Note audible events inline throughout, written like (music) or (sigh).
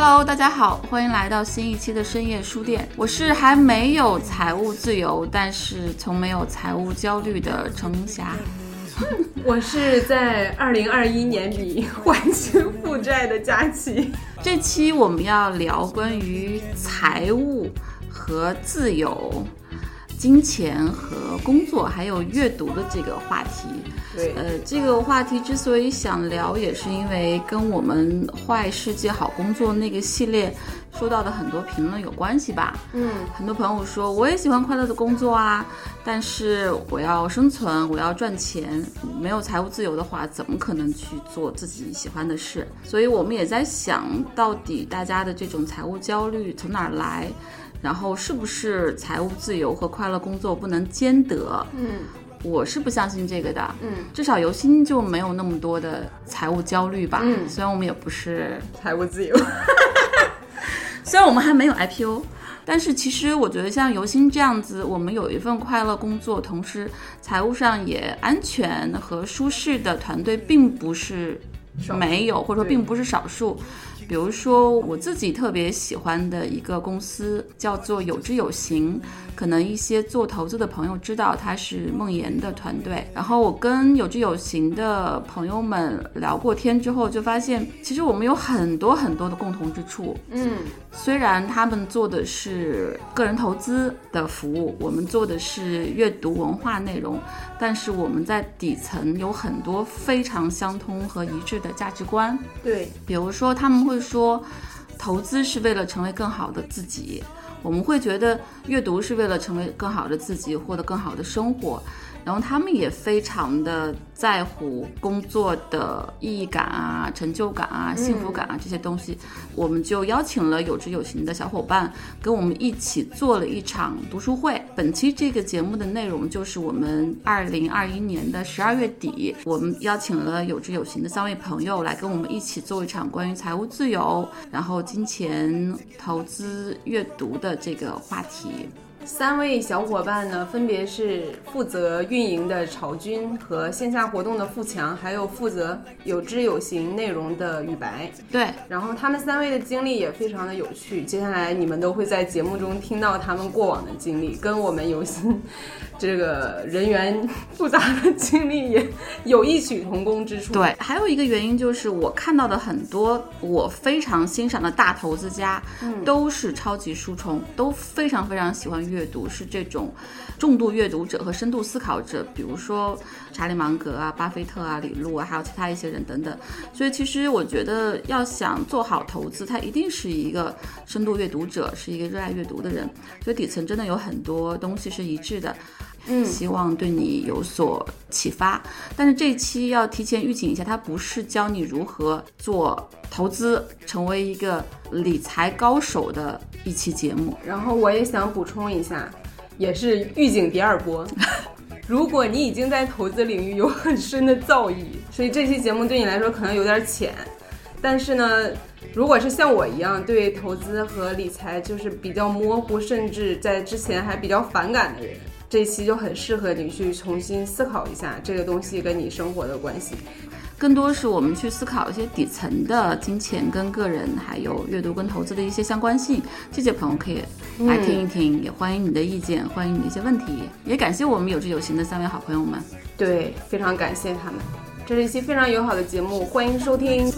Hello，大家好，欢迎来到新一期的深夜书店。我是还没有财务自由，但是从没有财务焦虑的程霞。(laughs) 我是在二零二一年底还清负债的佳琪。这期我们要聊关于财务和自由。金钱和工作，还有阅读的这个话题，对，呃，这个话题之所以想聊，也是因为跟我们《坏世界好工作》那个系列收到的很多评论有关系吧。嗯，很多朋友说，我也喜欢快乐的工作啊，但是我要生存，我要赚钱，没有财务自由的话，怎么可能去做自己喜欢的事？所以我们也在想，到底大家的这种财务焦虑从哪儿来？然后是不是财务自由和快乐工作不能兼得？嗯，我是不相信这个的。嗯，至少游心就没有那么多的财务焦虑吧。嗯，虽然我们也不是 (laughs) 财务自由，(laughs) 虽然我们还没有 IPO，但是其实我觉得像游心这样子，我们有一份快乐工作，同时财务上也安全和舒适的团队，并不是没有，或者说并不是少数。比如说，我自己特别喜欢的一个公司叫做有知有行，可能一些做投资的朋友知道，它是梦妍的团队。然后我跟有知有行的朋友们聊过天之后，就发现其实我们有很多很多的共同之处。嗯，虽然他们做的是个人投资的服务，我们做的是阅读文化内容，但是我们在底层有很多非常相通和一致的价值观。对，比如说他们会。说，投资是为了成为更好的自己，我们会觉得阅读是为了成为更好的自己，获得更好的生活。然后他们也非常的在乎工作的意义感啊、成就感啊、幸福感啊这些东西，我们就邀请了有知有行的小伙伴跟我们一起做了一场读书会。本期这个节目的内容就是我们二零二一年的十二月底，我们邀请了有知有行的三位朋友来跟我们一起做一场关于财务自由、然后金钱投资、阅读的这个话题。三位小伙伴呢，分别是负责运营的曹军和线下活动的富强，还有负责有知有行内容的雨白。对，然后他们三位的经历也非常的有趣，接下来你们都会在节目中听到他们过往的经历，跟我们游心 (laughs) 这个人员复杂的经历也有异曲同工之处。对，还有一个原因就是我看到的很多我非常欣赏的大投资家，都是超级书虫，都非常非常喜欢阅。阅读是这种重度阅读者和深度思考者，比如说查理芒格啊、巴菲特啊、李路啊，还有其他一些人等等。所以其实我觉得，要想做好投资，他一定是一个深度阅读者，是一个热爱阅读的人。所以底层真的有很多东西是一致的。嗯，希望对你有所启发。但是这期要提前预警一下，它不是教你如何做投资，成为一个理财高手的一期节目。然后我也想补充一下，也是预警第二波。(laughs) 如果你已经在投资领域有很深的造诣，所以这期节目对你来说可能有点浅。但是呢，如果是像我一样对投资和理财就是比较模糊，甚至在之前还比较反感的人。这一期就很适合你去重新思考一下这个东西跟你生活的关系，更多是我们去思考一些底层的金钱跟个人，还有阅读跟投资的一些相关性。这些朋友可以来听一听，也欢迎你的意见，欢迎你的一些问题，也感谢我们有志有行的三位好朋友们。对，非常感谢他们。这是一期非常友好的节目，欢迎收听。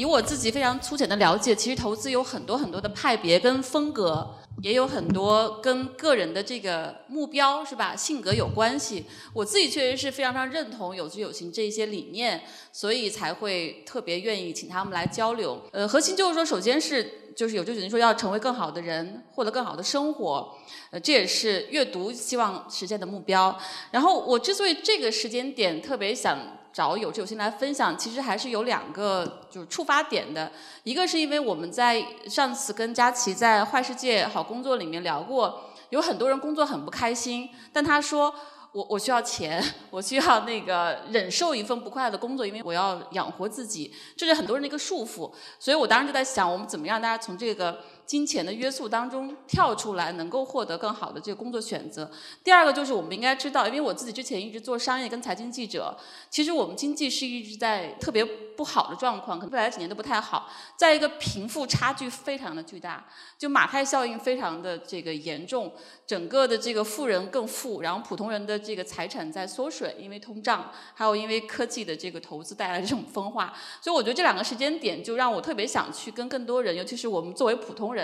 以我自己非常粗浅的了解，其实投资有很多很多的派别跟风格，也有很多跟个人的这个目标是吧，性格有关系。我自己确实是非常非常认同有知有行这一些理念，所以才会特别愿意请他们来交流。呃，核心就是说，首先是就是有知有行说要成为更好的人，获得更好的生活，呃，这也是阅读希望实现的目标。然后我之所以这个时间点特别想。找有志有心来分享，其实还是有两个就是触发点的。一个是因为我们在上次跟佳琪在坏世界好工作里面聊过，有很多人工作很不开心，但他说。我我需要钱，(laughs) 我需要那个忍受一份不快乐的工作，因为我要养活自己，这是很多人的一个束缚。所以我当时就在想，我们怎么样大家从这个金钱的约束当中跳出来，能够获得更好的这个工作选择。第二个就是我们应该知道，因为我自己之前一直做商业跟财经记者，其实我们经济是一直在特别。不好的状况，可能未来几年都不太好。再一个，贫富差距非常的巨大，就马太效应非常的这个严重，整个的这个富人更富，然后普通人的这个财产在缩水，因为通胀，还有因为科技的这个投资带来这种分化。所以我觉得这两个时间点就让我特别想去跟更多人，尤其是我们作为普通人。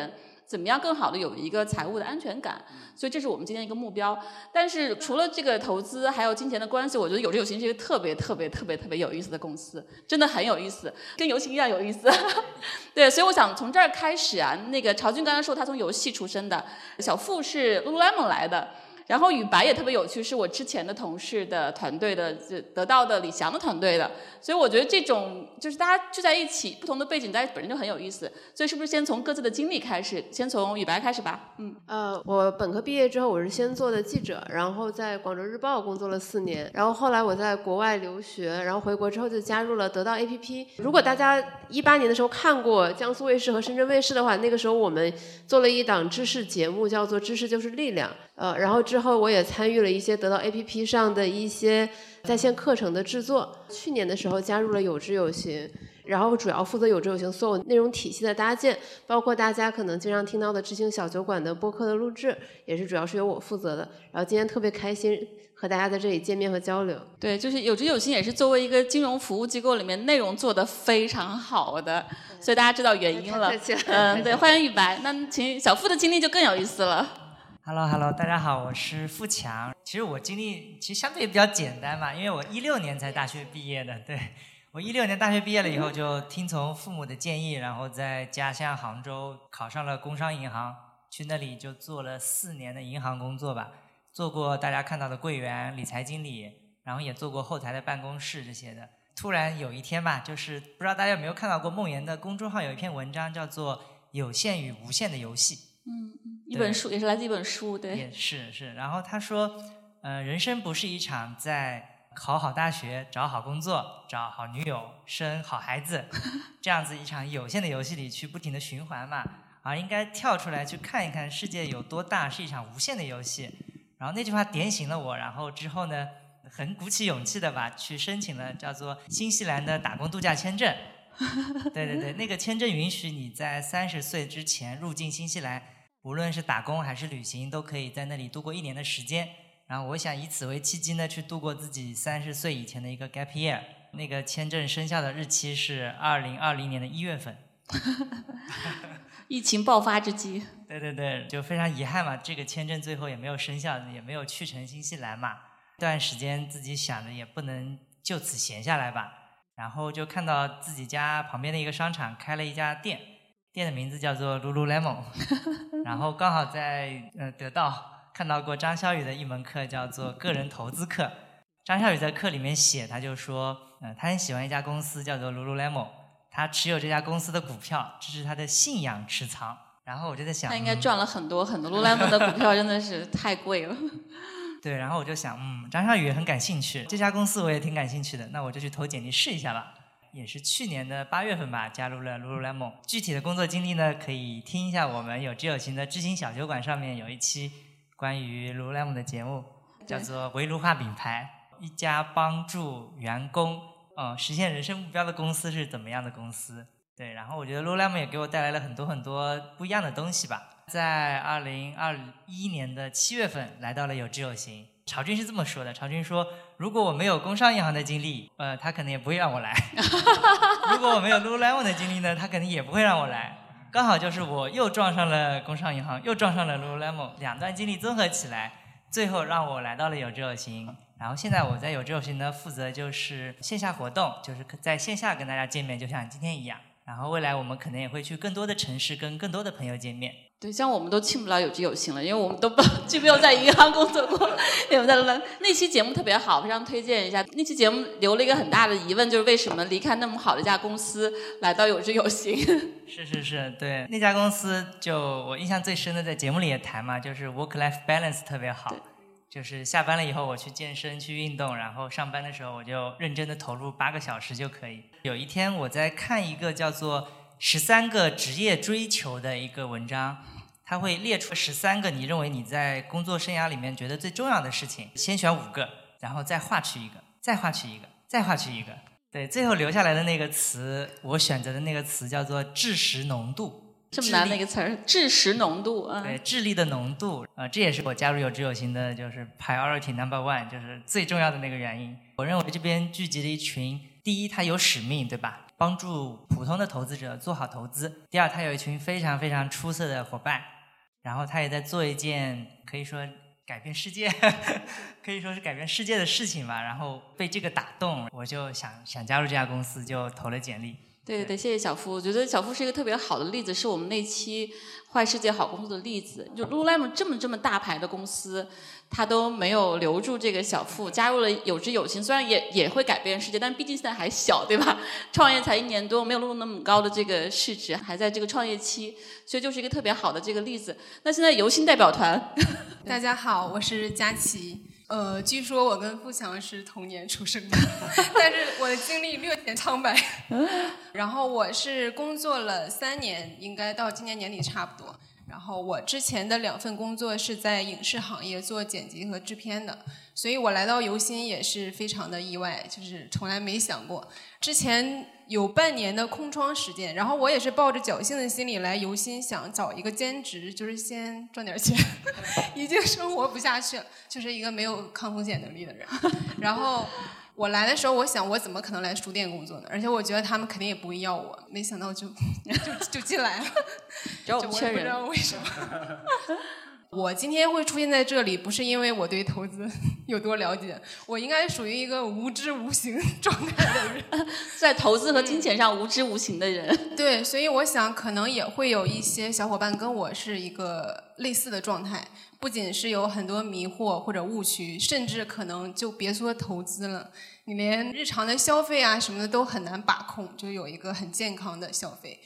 怎么样更好的有一个财务的安全感？所以这是我们今天一个目标。但是除了这个投资还有金钱的关系，我觉得有志有行是一个特别特别特别特别有意思的公司，真的很有意思，跟游戏一样有意思。(laughs) 对，所以我想从这儿开始啊。那个曹军刚才说他从游戏出身的，小付是 Lululemon 来的。然后宇白也特别有趣，是我之前的同事的团队的，就得到的李翔的团队的，所以我觉得这种就是大家聚在一起，不同的背景，大家本身就很有意思。所以是不是先从各自的经历开始？先从宇白开始吧。嗯，呃，我本科毕业之后，我是先做的记者，然后在广州日报工作了四年，然后后来我在国外留学，然后回国之后就加入了得到 APP。如果大家一八年的时候看过江苏卫视和深圳卫视的话，那个时候我们做了一档知识节目，叫做《知识就是力量》。呃，然后之后我也参与了一些得到 APP 上的一些在线课程的制作。去年的时候加入了有知有行，然后主要负责有知有行所有内容体系的搭建，包括大家可能经常听到的知行小酒馆的播客的录制，也是主要是由我负责的。然后今天特别开心和大家在这里见面和交流。对，就是有知有行也是作为一个金融服务机构里面内容做得非常好的，所以大家知道原因了。嗯，对，欢迎雨白。那请小付的经历就更有意思了。Hello，Hello，大家好，我是付强。其实我经历其实相对比较简单嘛，因为我一六年才大学毕业的。对我一六年大学毕业了以后，就听从父母的建议，然后在家乡杭州考上了工商银行，去那里就做了四年的银行工作吧，做过大家看到的柜员、理财经理，然后也做过后台的办公室这些的。突然有一天吧，就是不知道大家有没有看到过梦妍的公众号有一篇文章，叫做《有限与无限的游戏》。嗯。一本书也是来自一本书，对。也是是，然后他说，呃，人生不是一场在考好大学、找好工作、找好女友、生好孩子 (laughs) 这样子一场有限的游戏里去不停的循环嘛，而应该跳出来去看一看世界有多大，是一场无限的游戏。然后那句话点醒了我，然后之后呢，很鼓起勇气的吧，去申请了叫做新西兰的打工度假签证。(laughs) 对对对，那个签证允许你在三十岁之前入境新西兰。无论是打工还是旅行，都可以在那里度过一年的时间。然后我想以此为契机呢，去度过自己三十岁以前的一个 gap year。那个签证生效的日期是二零二零年的一月份。(laughs) 疫情爆发之际。对对对，就非常遗憾嘛，这个签证最后也没有生效，也没有去成新西兰嘛。这段时间自己想着也不能就此闲下来吧，然后就看到自己家旁边的一个商场开了一家店。店的名字叫做 Lululemon，(laughs) 然后刚好在呃得到看到过张小雨的一门课叫做个人投资课。张小雨在课里面写，他就说，嗯，他很喜欢一家公司叫做 Lululemon，他持有这家公司的股票，这是他的信仰持仓。然后我就在想，他应该赚了很多很多 Lululemon 的股票，真的是太贵了。对，然后我就想，嗯，张小雨也很感兴趣，这家公司我也挺感兴趣的，那我就去投简历试一下吧。也是去年的八月份吧，加入了 Lululemon。具体的工作经历呢，可以听一下我们有知有行的知行小酒馆上面有一期关于 Lululemon 的节目，叫做“围炉化品牌”，一家帮助员工嗯实现人生目标的公司是怎么样的公司？对，然后我觉得 Lululemon 也给我带来了很多很多不一样的东西吧。在二零二一年的七月份，来到了有知有行。曹军是这么说的：曹军说，如果我没有工商银行的经历，呃，他可能也不会让我来；(laughs) 如果我没有 Lululemon 的经历呢，他可能也不会让我来。刚好就是我又撞上了工商银行，又撞上了 Lululemon，两段经历综合起来，最后让我来到了有志有行。然后现在我在有志有行呢，负责就是线下活动，就是在线下跟大家见面，就像今天一样。然后未来我们可能也会去更多的城市，跟更多的朋友见面。对，像我们都进不了有知有行了，因为我们都不就没有在银行工作过。(laughs) 我们在那那期节目特别好，非常推荐一下。那期节目留了一个很大的疑问，就是为什么离开那么好的一家公司，来到有知有行？(laughs) 是是是，对，那家公司就我印象最深的，在节目里也谈嘛，就是 work life balance 特别好。就是下班了以后，我去健身去运动，然后上班的时候我就认真的投入八个小时就可以。有一天我在看一个叫做。十三个职业追求的一个文章，它会列出十三个你认为你在工作生涯里面觉得最重要的事情，先选五个，然后再划去一个，再划去一个，再划去一个，对，最后留下来的那个词，我选择的那个词叫做智识浓度，这么难的一个词儿，智识浓度啊，对，智力的浓度啊，这也是我加入有知有行的，就是 priority number one，就是最重要的那个原因。我认为这边聚集了一群，第一，他有使命，对吧？帮助普通的投资者做好投资。第二，他有一群非常非常出色的伙伴，然后他也在做一件可以说改变世界，(laughs) 可以说是改变世界的事情吧。然后被这个打动，我就想想加入这家公司，就投了简历。对对，谢谢小付。我觉得小付是一个特别好的例子，是我们那期坏世界好工作的例子。就 Lululemon 这么这么大牌的公司。他都没有留住这个小付，加入了有知有行，虽然也也会改变世界，但毕竟现在还小，对吧？创业才一年多，没有录入那么高的这个市值，还在这个创业期，所以就是一个特别好的这个例子。那现在游心代表团，(laughs) 大家好，我是佳琪。呃，据说我跟富强是同年出生的，(laughs) 但是我的经历略显苍白。(laughs) 然后我是工作了三年，应该到今年年底差不多。然后我之前的两份工作是在影视行业做剪辑和制片的，所以我来到游心也是非常的意外，就是从来没想过。之前有半年的空窗时间，然后我也是抱着侥幸的心理来游心，想找一个兼职，就是先赚点钱。(laughs) 已经生活不下去了，就是一个没有抗风险能力的人。然后。我来的时候，我想我怎么可能来书店工作呢？而且我觉得他们肯定也不会要我，没想到就就就进来了。(laughs) 就我也不知道为什么。我今天会出现在这里，不是因为我对投资 (laughs) 有多了解，我应该属于一个无知无形 (laughs) 状态的人，(laughs) 在投资和金钱上无知无形的人。对，所以我想可能也会有一些小伙伴跟我是一个类似的状态。不仅是有很多迷惑或者误区，甚至可能就别说投资了，你连日常的消费啊什么的都很难把控，就有一个很健康的消费。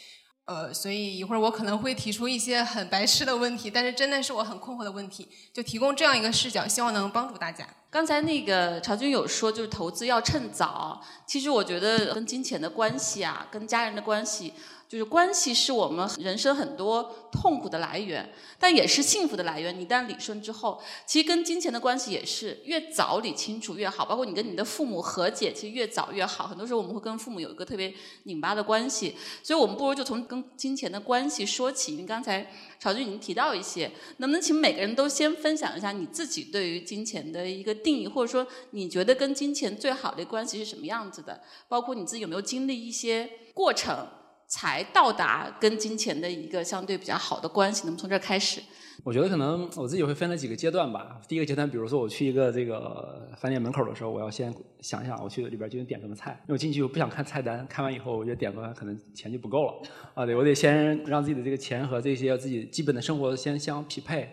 呃，所以一会儿我可能会提出一些很白痴的问题，但是真的是我很困惑的问题，就提供这样一个视角，希望能帮助大家。刚才那个曹军有说，就是投资要趁早。其实我觉得跟金钱的关系啊，跟家人的关系。就是关系是我们人生很多痛苦的来源，但也是幸福的来源。你一旦理顺之后，其实跟金钱的关系也是越早理清楚越好。包括你跟你的父母和解，其实越早越好。很多时候我们会跟父母有一个特别拧巴的关系，所以我们不如就从跟金钱的关系说起。因为刚才曹军已经提到一些，能不能请每个人都先分享一下你自己对于金钱的一个定义，或者说你觉得跟金钱最好的关系是什么样子的？包括你自己有没有经历一些过程？才到达跟金钱的一个相对比较好的关系，能从这儿开始？我觉得可能我自己会分了几个阶段吧。第一个阶段，比如说我去一个这个饭店门口的时候，我要先想想我去里边究竟点什么菜。因为我进去我不想看菜单，看完以后我觉得点完可能钱就不够了啊。对 (laughs) 我得先让自己的这个钱和这些自己基本的生活先相匹配。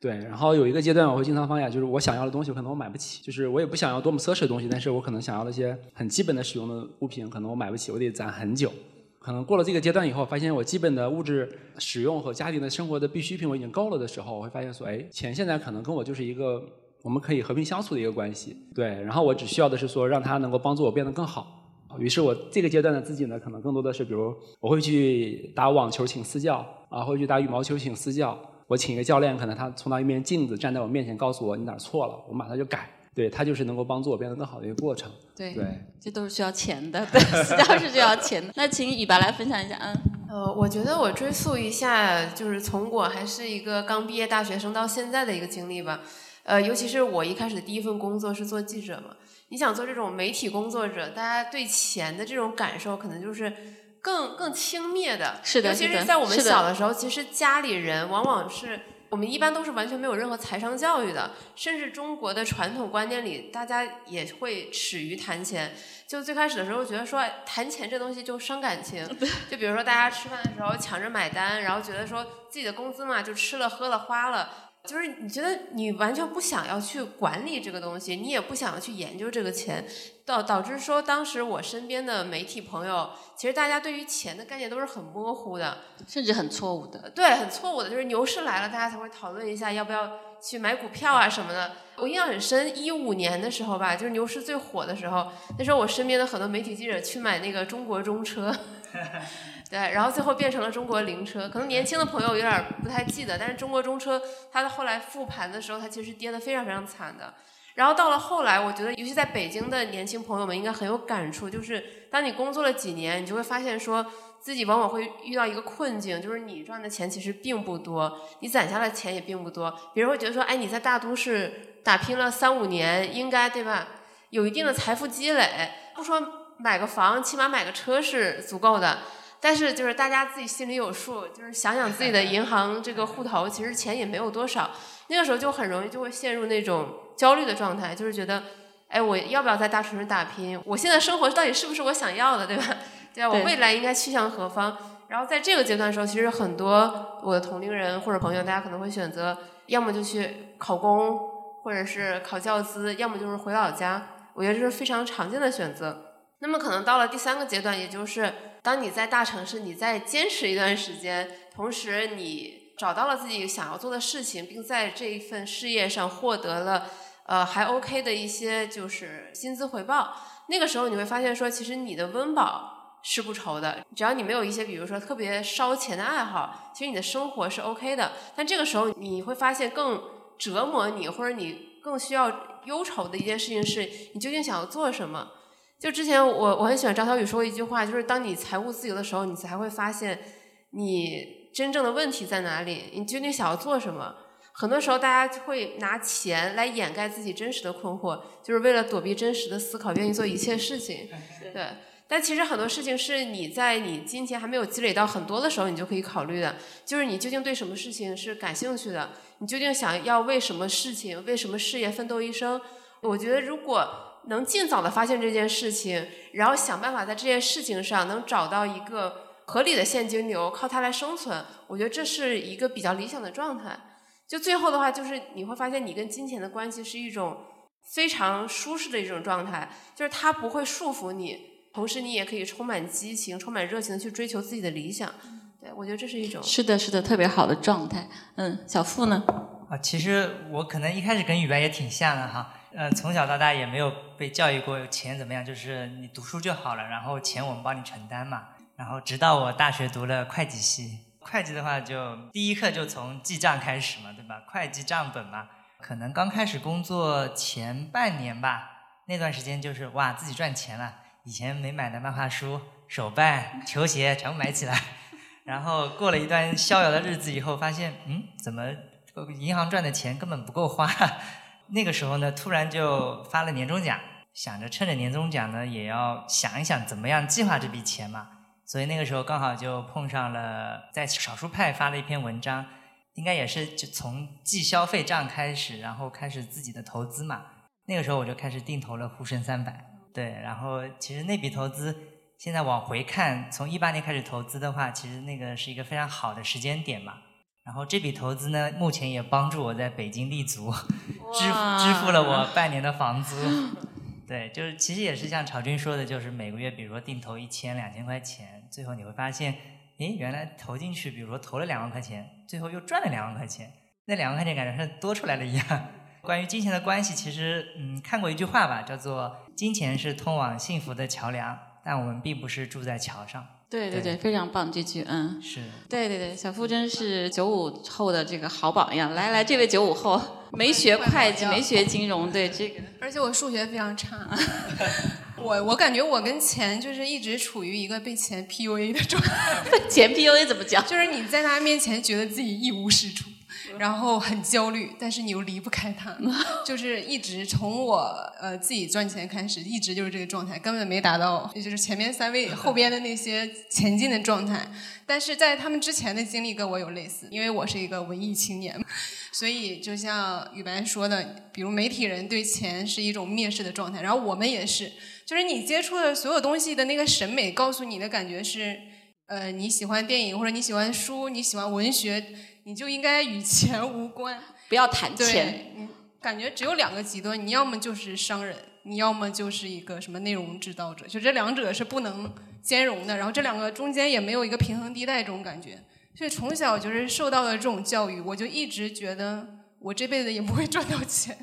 对，然后有一个阶段我会经常放下，就是我想要的东西可能我买不起，就是我也不想要多么奢侈的东西，但是我可能想要那些很基本的使用的物品，可能我买不起，我得攒很久。可能过了这个阶段以后，发现我基本的物质使用和家庭的生活的必需品我已经够了的时候，我会发现说，哎，钱现在可能跟我就是一个我们可以和平相处的一个关系。对，然后我只需要的是说，让它能够帮助我变得更好。于是我这个阶段的自己呢，可能更多的是，比如我会去打网球请私教，啊，会去打羽毛球请私教。我请一个教练，可能他充当一面镜子，站在我面前告诉我你哪儿错了，我马上就改。对它就是能够帮助我变得更好的一个过程。对，对，这都是需要钱的，对，私教是需要钱的。那请雨白来分享一下，嗯。呃，我觉得我追溯一下，就是从我还是一个刚毕业大学生到现在的一个经历吧。呃，尤其是我一开始的第一份工作是做记者嘛。你想做这种媒体工作者，大家对钱的这种感受可能就是更更轻蔑的。是的，尤其是在我们小的时候，其实家里人往往是。我们一般都是完全没有任何财商教育的，甚至中国的传统观念里，大家也会耻于谈钱。就最开始的时候，觉得说谈钱这东西就伤感情。(laughs) 就比如说大家吃饭的时候抢着买单，然后觉得说自己的工资嘛，就吃了喝了花了。就是你觉得你完全不想要去管理这个东西，你也不想要去研究这个钱，导导致说当时我身边的媒体朋友，其实大家对于钱的概念都是很模糊的，甚至很错误的。对，很错误的，就是牛市来了，大家才会讨论一下要不要去买股票啊什么的。我印象很深，一五年的时候吧，就是牛市最火的时候，那时候我身边的很多媒体记者去买那个中国中车。(laughs) 对，然后最后变成了中国灵车，可能年轻的朋友有点不太记得，但是中国中车它的后来复盘的时候，它其实跌得非常非常惨的。然后到了后来，我觉得尤其在北京的年轻朋友们应该很有感触，就是当你工作了几年，你就会发现说自己往往会遇到一个困境，就是你赚的钱其实并不多，你攒下的钱也并不多。别人会觉得说，哎，你在大都市打拼了三五年，应该对吧？有一定的财富积累，不说买个房，起码买个车是足够的。但是就是大家自己心里有数，就是想想自己的银行这个户头，其实钱也没有多少。那个时候就很容易就会陷入那种焦虑的状态，就是觉得，哎，我要不要在大城市打拼？我现在生活到底是不是我想要的，对吧？(laughs) 对啊，我未来应该去向何方？然后在这个阶段的时候，其实很多我的同龄人或者朋友，大家可能会选择，要么就去考公，或者是考教资，要么就是回老家。我觉得这是非常常见的选择。那么可能到了第三个阶段，也就是当你在大城市，你在坚持一段时间，同时你找到了自己想要做的事情，并在这一份事业上获得了呃还 OK 的一些就是薪资回报，那个时候你会发现说，其实你的温饱是不愁的，只要你没有一些比如说特别烧钱的爱好，其实你的生活是 OK 的。但这个时候你会发现更折磨你或者你更需要忧愁的一件事情是，你究竟想要做什么？就之前我我很喜欢张小雨说过一句话，就是当你财务自由的时候，你才会发现你真正的问题在哪里，你究竟想要做什么。很多时候大家会拿钱来掩盖自己真实的困惑，就是为了躲避真实的思考，愿意做一切事情。对，但其实很多事情是你在你金钱还没有积累到很多的时候，你就可以考虑的，就是你究竟对什么事情是感兴趣的，你究竟想要为什么事情、为什么事业奋斗一生。我觉得如果。能尽早的发现这件事情，然后想办法在这件事情上能找到一个合理的现金流，靠它来生存。我觉得这是一个比较理想的状态。就最后的话，就是你会发现你跟金钱的关系是一种非常舒适的一种状态，就是它不会束缚你，同时你也可以充满激情、充满热情的去追求自己的理想。对我觉得这是一种是的，是的，特别好的状态。嗯，小付呢？啊，其实我可能一开始跟雨白也挺像的哈。呃，从小到大也没有被教育过钱怎么样，就是你读书就好了，然后钱我们帮你承担嘛。然后直到我大学读了会计系，会计的话就第一课就从记账开始嘛，对吧？会计账本嘛。可能刚开始工作前半年吧，那段时间就是哇，自己赚钱了，以前没买的漫画书、手办、球鞋全部买起来。(laughs) 然后过了一段逍遥的日子以后，发现嗯，怎么银行赚的钱根本不够花。那个时候呢，突然就发了年终奖，想着趁着年终奖呢，也要想一想怎么样计划这笔钱嘛。所以那个时候刚好就碰上了在少数派发了一篇文章，应该也是就从记消费账开始，然后开始自己的投资嘛。那个时候我就开始定投了沪深三百，对，然后其实那笔投资现在往回看，从一八年开始投资的话，其实那个是一个非常好的时间点嘛。然后这笔投资呢，目前也帮助我在北京立足，(laughs) 支支付了我半年的房租。(laughs) 对，就是其实也是像曹军说的，就是每个月，比如说定投一千、两千块钱，最后你会发现，诶，原来投进去，比如说投了两万块钱，最后又赚了两万块钱，那两万块钱感觉是多出来了一样。关于金钱的关系，其实嗯，看过一句话吧，叫做“金钱是通往幸福的桥梁，但我们并不是住在桥上”。对对对，非常棒这句，嗯，是对对对，小付真是九五后的这个好榜样。来来，这位九五后没学会计，没学金融，对这个，而且我数学非常差。(laughs) 我我感觉我跟钱就是一直处于一个被钱 PUA 的状态。(laughs) 钱 PUA 怎么讲？就是你在他面前觉得自己一无是处，然后很焦虑，但是你又离不开它，就是一直从我呃自己赚钱开始，一直就是这个状态，根本没达到，也就是前面三位后边的那些前进的状态。但是在他们之前的经历跟我有类似，因为我是一个文艺青年，所以就像雨白说的，比如媒体人对钱是一种蔑视的状态，然后我们也是，就是你接触的所有东西的那个审美告诉你的感觉是，呃，你喜欢电影或者你喜欢书，你喜欢文学，你就应该与钱无关。不要谈钱。对，感觉只有两个极端，你要么就是商人，你要么就是一个什么内容制造者，就这两者是不能兼容的。然后这两个中间也没有一个平衡地带，这种感觉。所以从小就是受到的这种教育，我就一直觉得我这辈子也不会赚到钱，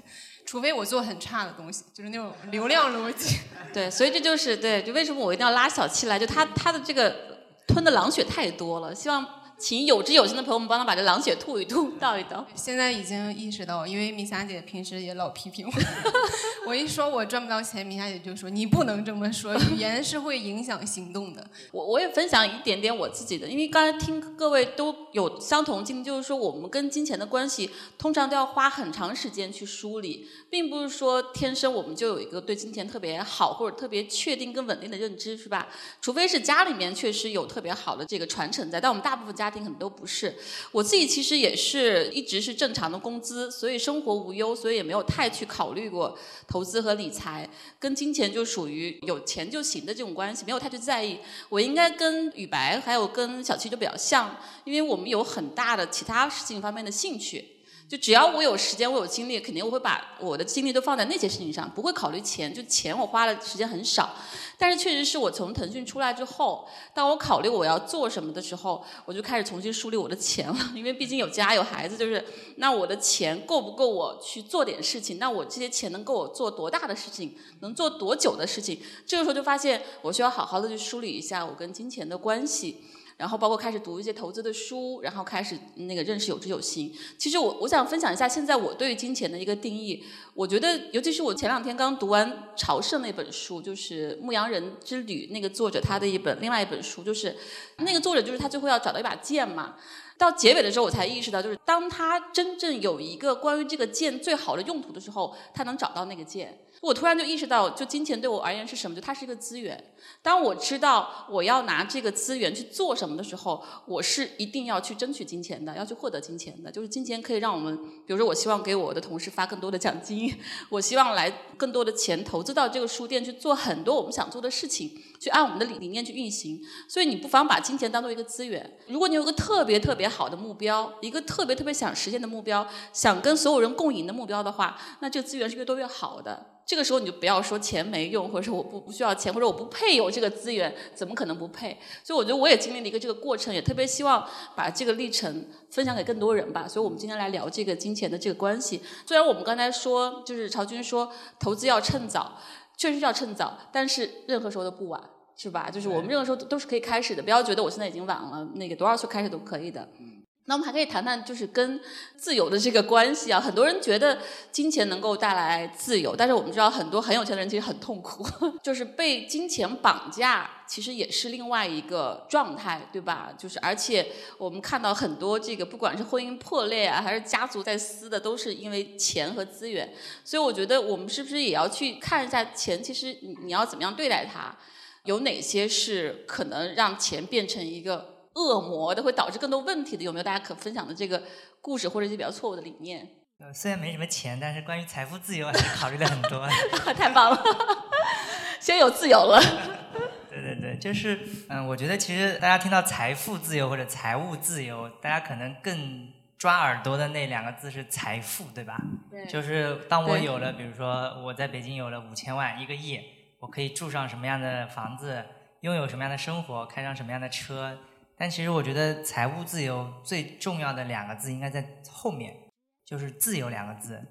除非我做很差的东西，就是那种流量逻辑。(laughs) 对，所以这就是对，就为什么我一定要拉小七来，就他他的这个吞的狼血太多了，希望请有知有心的朋友们帮他把这狼血吐一吐，(laughs) 倒一倒。现在已经意识到，因为米霞姐平时也老批评我，(laughs) (laughs) 我一说我赚不到钱，米霞姐就说你不能这么说，语言是会影响行动的。我我也分享一点点我自己的，因为刚才听各位都有相同经历，就是说我们跟金钱的关系通常都要花很长时间去梳理，并不是说天生我们就有一个对金钱特别好或者特别确定跟稳定的认知，是吧？除非是家里面确实有特别好的这个传承在，但我们大部分家庭可能都不是。我自己其实也是一直是正常的工资，所以生活无忧，所以也没有太去考虑过投资和理财，跟金钱就属于有钱就行的这种关系，没有太去在意。我应该跟雨白还有跟小七就比较像，因为我们有很大的其他事情方面的兴趣。就只要我有时间，我有精力，肯定我会把我的精力都放在那些事情上，不会考虑钱。就钱我花的时间很少，但是确实是我从腾讯出来之后，当我考虑我要做什么的时候，我就开始重新梳理我的钱了。(laughs) 因为毕竟有家有孩子，就是那我的钱够不够我去做点事情？那我这些钱能够我做多大的事情？能做多久的事情？这个时候就发现我需要好好的去梳理一下我跟金钱的关系。然后包括开始读一些投资的书，然后开始那个认识有知有行。其实我我想分享一下现在我对于金钱的一个定义。我觉得，尤其是我前两天刚读完朝圣那本书，就是《牧羊人之旅》那个作者他的一本另外一本书，就是那个作者就是他最后要找到一把剑嘛。到结尾的时候，我才意识到，就是当他真正有一个关于这个剑最好的用途的时候，他能找到那个剑。我突然就意识到，就金钱对我而言是什么？就它是一个资源。当我知道我要拿这个资源去做什么的时候，我是一定要去争取金钱的，要去获得金钱的。就是金钱可以让我们，比如说，我希望给我的同事发更多的奖金，(laughs) 我希望来更多的钱投资到这个书店去做很多我们想做的事情，去按我们的理理念去运行。所以你不妨把金钱当做一个资源。如果你有个特别特别好的目标，一个特别特别想实现的目标，想跟所有人共赢的目标的话，那这个资源是越多越好的。这个时候你就不要说钱没用，或者说我不不需要钱，或者我不配有这个资源，怎么可能不配？所以我觉得我也经历了一个这个过程，也特别希望把这个历程分享给更多人吧。所以我们今天来聊这个金钱的这个关系。虽然我们刚才说，就是曹军说投资要趁早，确实要趁早，但是任何时候都不晚，是吧？就是我们任何时候都都是可以开始的，不要觉得我现在已经晚了，那个多少岁开始都可以的。那我们还可以谈谈，就是跟自由的这个关系啊。很多人觉得金钱能够带来自由，但是我们知道很多很有钱的人其实很痛苦，(laughs) 就是被金钱绑架，其实也是另外一个状态，对吧？就是而且我们看到很多这个，不管是婚姻破裂啊，还是家族在撕的，都是因为钱和资源。所以我觉得我们是不是也要去看一下钱？其实你你要怎么样对待它？有哪些是可能让钱变成一个？恶魔的会导致更多问题的，有没有大家可分享的这个故事或者一些比较错误的理念？呃，虽然没什么钱，但是关于财富自由还是考虑了很多。(laughs) 太棒了，先有自由了。(laughs) 对对对，就是嗯，我觉得其实大家听到财富自由或者财务自由，大家可能更抓耳朵的那两个字是财富，对吧？对。就是当我有了，比如说我在北京有了五千万一个亿，我可以住上什么样的房子，拥有什么样的生活，开上什么样的车。但其实我觉得财务自由最重要的两个字应该在后面，就是“自由”两个字。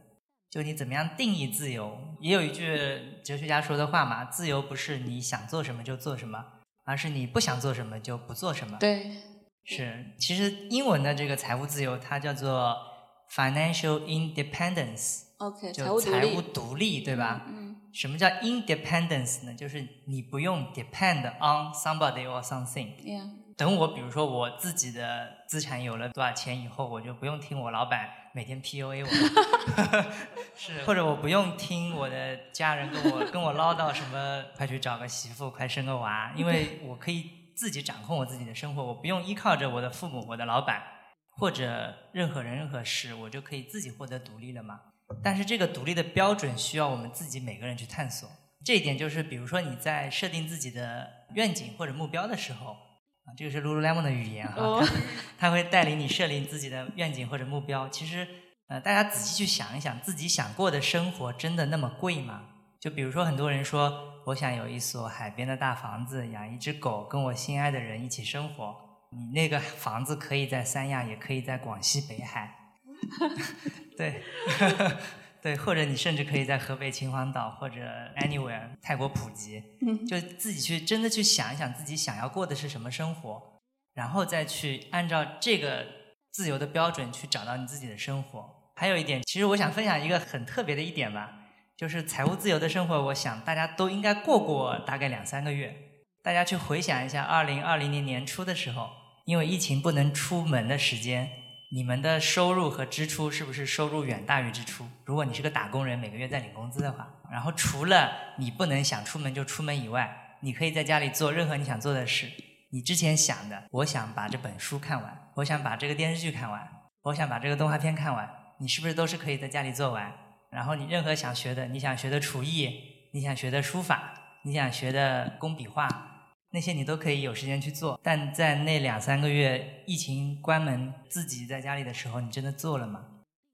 就你怎么样定义自由？也有一句哲学家说的话嘛：“自由不是你想做什么就做什么，而是你不想做什么就不做什么。”对，是。其实英文的这个财务自由，它叫做 financial independence。OK，就财务独立，对吧？嗯。什么叫 independence 呢？就是你不用 depend on somebody or something。Yeah。等我比如说我自己的资产有了多少钱以后，我就不用听我老板每天 PUA 我，(laughs) 是，或者我不用听我的家人跟我跟我唠叨什么，快去找个媳妇，快生个娃，因为我可以自己掌控我自己的生活，我不用依靠着我的父母、我的老板或者任何人、任何事，我就可以自己获得独立了嘛。但是这个独立的标准需要我们自己每个人去探索。这一点就是，比如说你在设定自己的愿景或者目标的时候，啊，这个是 Lululemon 的语言哈，(laughs) 它会带领你设定自己的愿景或者目标。其实，呃，大家仔细去想一想，自己想过的生活真的那么贵吗？就比如说很多人说，我想有一所海边的大房子，养一只狗，跟我心爱的人一起生活。你那个房子可以在三亚，也可以在广西北海。(laughs) 对。(laughs) 对，或者你甚至可以在河北秦皇岛或者 anywhere 泰国普吉，就自己去真的去想一想自己想要过的是什么生活，然后再去按照这个自由的标准去找到你自己的生活。还有一点，其实我想分享一个很特别的一点吧，就是财务自由的生活，我想大家都应该过过大概两三个月。大家去回想一下，二零二零年年初的时候，因为疫情不能出门的时间。你们的收入和支出是不是收入远大于支出？如果你是个打工人，每个月在领工资的话，然后除了你不能想出门就出门以外，你可以在家里做任何你想做的事。你之前想的，我想把这本书看完，我想把这个电视剧看完，我想把这个动画片看完，你是不是都是可以在家里做完？然后你任何想学的，你想学的厨艺，你想学的书法，你想学的工笔画。那些你都可以有时间去做，但在那两三个月疫情关门，自己在家里的时候，你真的做了吗？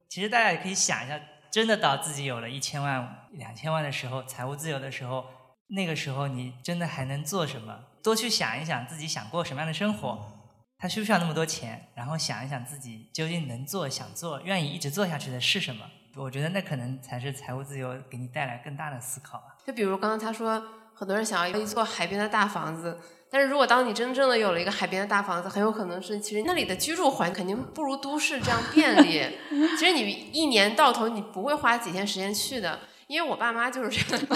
其实大家也可以想一下，真的到自己有了一千万、两千万的时候，财务自由的时候，那个时候你真的还能做什么？多去想一想自己想过什么样的生活，他需不需要那么多钱？然后想一想自己究竟能做、想做、愿意一直做下去的是什么？我觉得那可能才是财务自由给你带来更大的思考吧。就比如刚刚他说。很多人想要一座海边的大房子，但是如果当你真正的有了一个海边的大房子，很有可能是其实那里的居住环境肯定不如都市这样便利。(laughs) 其实你一年到头你不会花几天时间去的，因为我爸妈就是这样。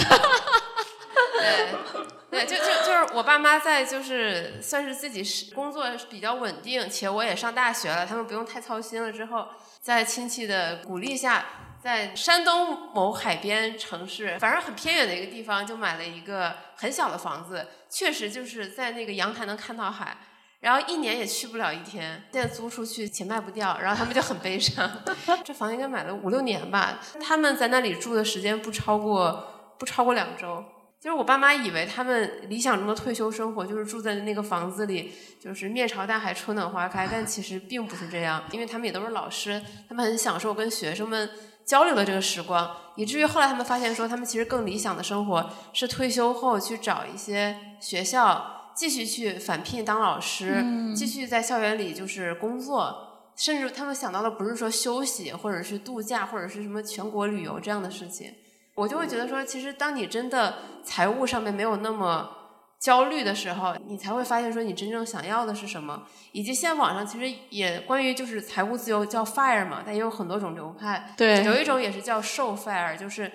对，对，就就就是我爸妈在就是算是自己是工作比较稳定，且我也上大学了，他们不用太操心了之后，在亲戚的鼓励下。在山东某海边城市，反正很偏远的一个地方，就买了一个很小的房子，确实就是在那个阳台能看到海，然后一年也去不了一天，现在租出去且卖不掉，然后他们就很悲伤。(laughs) 这房应该买了五六年吧，他们在那里住的时间不超过不超过两周。就是我爸妈以为他们理想中的退休生活就是住在那个房子里，就是面朝大海，春暖花开，但其实并不是这样，因为他们也都是老师，他们很享受跟学生们。交流的这个时光，以至于后来他们发现说，他们其实更理想的生活是退休后去找一些学校，继续去返聘当老师，继续在校园里就是工作，甚至他们想到的不是说休息，或者是度假，或者是什么全国旅游这样的事情。我就会觉得说，其实当你真的财务上面没有那么。焦虑的时候，你才会发现说你真正想要的是什么，以及现在网上其实也关于就是财务自由叫 fire 嘛，但也有很多种流派。对，有一种也是叫 show fire，就是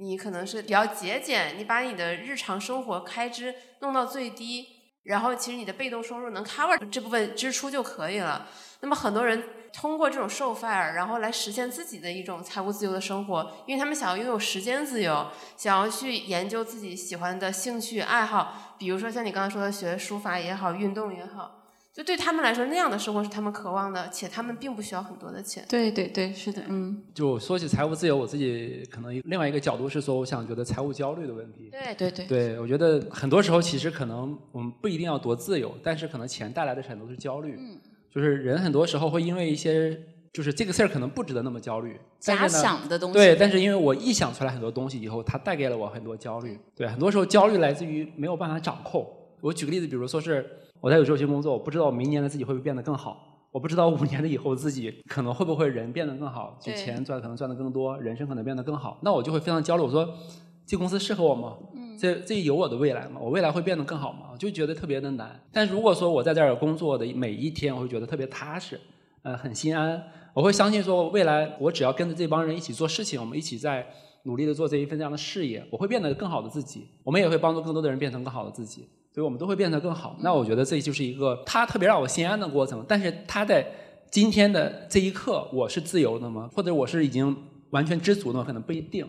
你可能是比较节俭，你把你的日常生活开支弄到最低，然后其实你的被动收入能 cover 这部分支出就可以了。那么很多人。通过这种受 fire，然后来实现自己的一种财务自由的生活，因为他们想要拥有时间自由，想要去研究自己喜欢的兴趣爱好，比如说像你刚才说的学书法也好，运动也好，就对他们来说那样的生活是他们渴望的，且他们并不需要很多的钱。对对对，是的，嗯。就说起财务自由，我自己可能另外一个角度是说，我想觉得财务焦虑的问题。对对对。对，我觉得很多时候其实可能我们不一定要多自由，但是可能钱带来的很多是焦虑。嗯。就是人很多时候会因为一些，就是这个事儿可能不值得那么焦虑。假想的东西。对，但是因为我臆想出来很多东西以后，它带给了我很多焦虑。对，很多时候焦虑来自于没有办法掌控。我举个例子，比如说是我在有周期工作，我不知道明年的自己会不会变得更好，我不知道五年的以后自己可能会不会人变得更好，就钱赚可能赚得更多，人生可能变得更好，那我就会非常焦虑。我说。这公司适合我吗？这这有我的未来吗？我未来会变得更好吗？我就觉得特别的难。但如果说我在这儿工作的每一天，我会觉得特别踏实，呃，很心安。我会相信说，未来我只要跟着这帮人一起做事情，我们一起在努力的做这一份这样的事业，我会变得更好的自己。我们也会帮助更多的人变成更好的自己。对，我们都会变得更好。那我觉得这就是一个它特别让我心安的过程。但是它在今天的这一刻，我是自由的吗？或者我是已经完全知足的吗？可能不一定。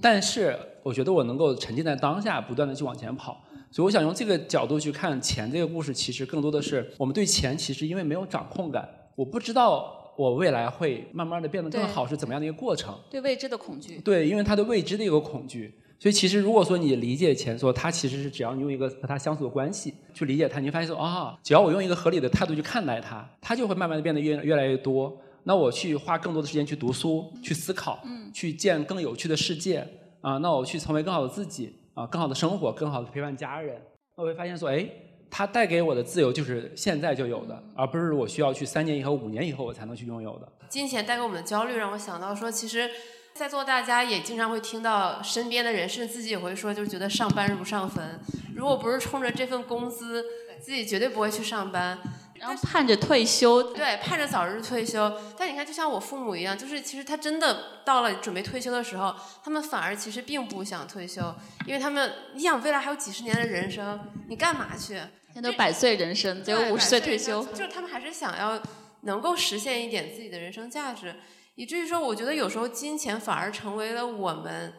但是我觉得我能够沉浸在当下，不断的去往前跑。所以我想用这个角度去看钱这个故事，其实更多的是我们对钱其实因为没有掌控感，我不知道我未来会慢慢的变得更好是怎么样的一个过程。对未知的恐惧。对，因为它的未知的一个恐惧。所以其实如果说你理解前，说它其实是只要你用一个和它相处的关系去理解它，你会发现说啊，只要我用一个合理的态度去看待它，它就会慢慢的变得越越来越多。那我去花更多的时间去读书、去思考、去见更有趣的世界啊，那我去成为更好的自己啊，更好的生活，更好的陪伴家人。那我会发现说，哎，它带给我的自由就是现在就有的，而不是我需要去三年以后、五年以后我才能去拥有的。金钱带给我们的焦虑，让我想到说，其实。在座大家也经常会听到身边的人，甚至自己也会说，就是觉得上班如上坟。如果不是冲着这份工资，自己绝对不会去上班。然后盼着退休，对，盼着早日退休。但你看，就像我父母一样，就是其实他真的到了准备退休的时候，他们反而其实并不想退休，因为他们你想未来还有几十年的人生，你干嘛去？现在都百岁人生，只有五十岁退休，就是他们还是想要能够实现一点自己的人生价值。以至于说，我觉得有时候金钱反而成为了我们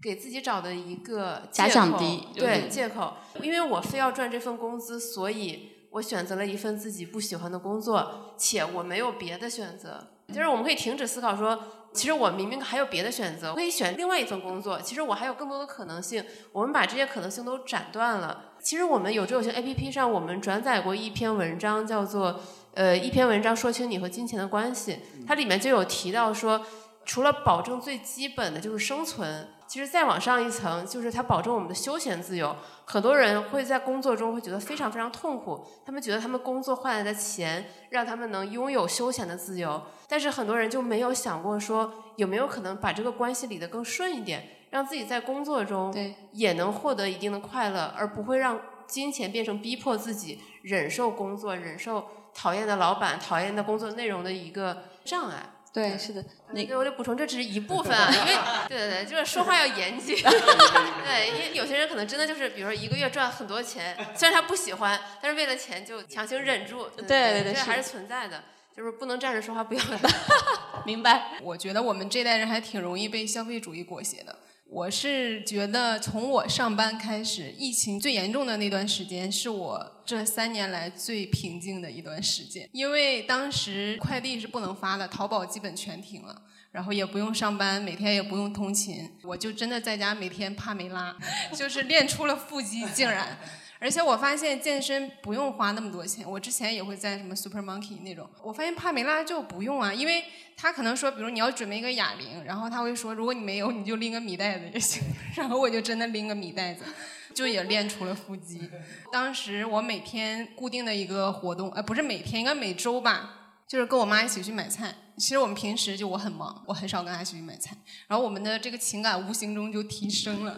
给自己找的一个假想敌，对借口。因为我非要赚这份工资，所以我选择了一份自己不喜欢的工作，且我没有别的选择。就是我们可以停止思考说，其实我明明还有别的选择，我可以选另外一份工作。其实我还有更多的可能性。我们把这些可能性都斩断了。其实我们有这有些 A P P 上，我们转载过一篇文章，叫做。呃，一篇文章说清你和金钱的关系，它里面就有提到说，除了保证最基本的就是生存，其实再往上一层就是它保证我们的休闲自由。很多人会在工作中会觉得非常非常痛苦，他们觉得他们工作换来的钱让他们能拥有休闲的自由，但是很多人就没有想过说，有没有可能把这个关系理得更顺一点，让自己在工作中也能获得一定的快乐，而不会让金钱变成逼迫自己忍受工作、忍受。讨厌的老板，讨厌的工作内容的一个障碍。对，是的。那个我得补充，这只是一部分啊，(laughs) 因为对对对，就是说话要严谨。(laughs) 对，因为有些人可能真的就是，比如说一个月赚很多钱，虽然他不喜欢，但是为了钱就强行忍住。对对对，这还是存在的，就是不能站着说话不腰疼。(laughs) 明白。我觉得我们这代人还挺容易被消费主义裹挟的。我是觉得，从我上班开始，疫情最严重的那段时间，是我这三年来最平静的一段时间。因为当时快递是不能发的，淘宝基本全停了，然后也不用上班，每天也不用通勤，我就真的在家每天帕梅拉，(laughs) 就是练出了腹肌，竟然。而且我发现健身不用花那么多钱，我之前也会在什么 Super Monkey 那种，我发现帕梅拉就不用啊，因为他可能说，比如你要准备一个哑铃，然后他会说，如果你没有，你就拎个米袋子也行，(laughs) 然后我就真的拎个米袋子，就也练出了腹肌。当时我每天固定的一个活动，呃，不是每天，应该每周吧。就是跟我妈一起去买菜。其实我们平时就我很忙，我很少跟她一起去买菜。然后我们的这个情感无形中就提升了。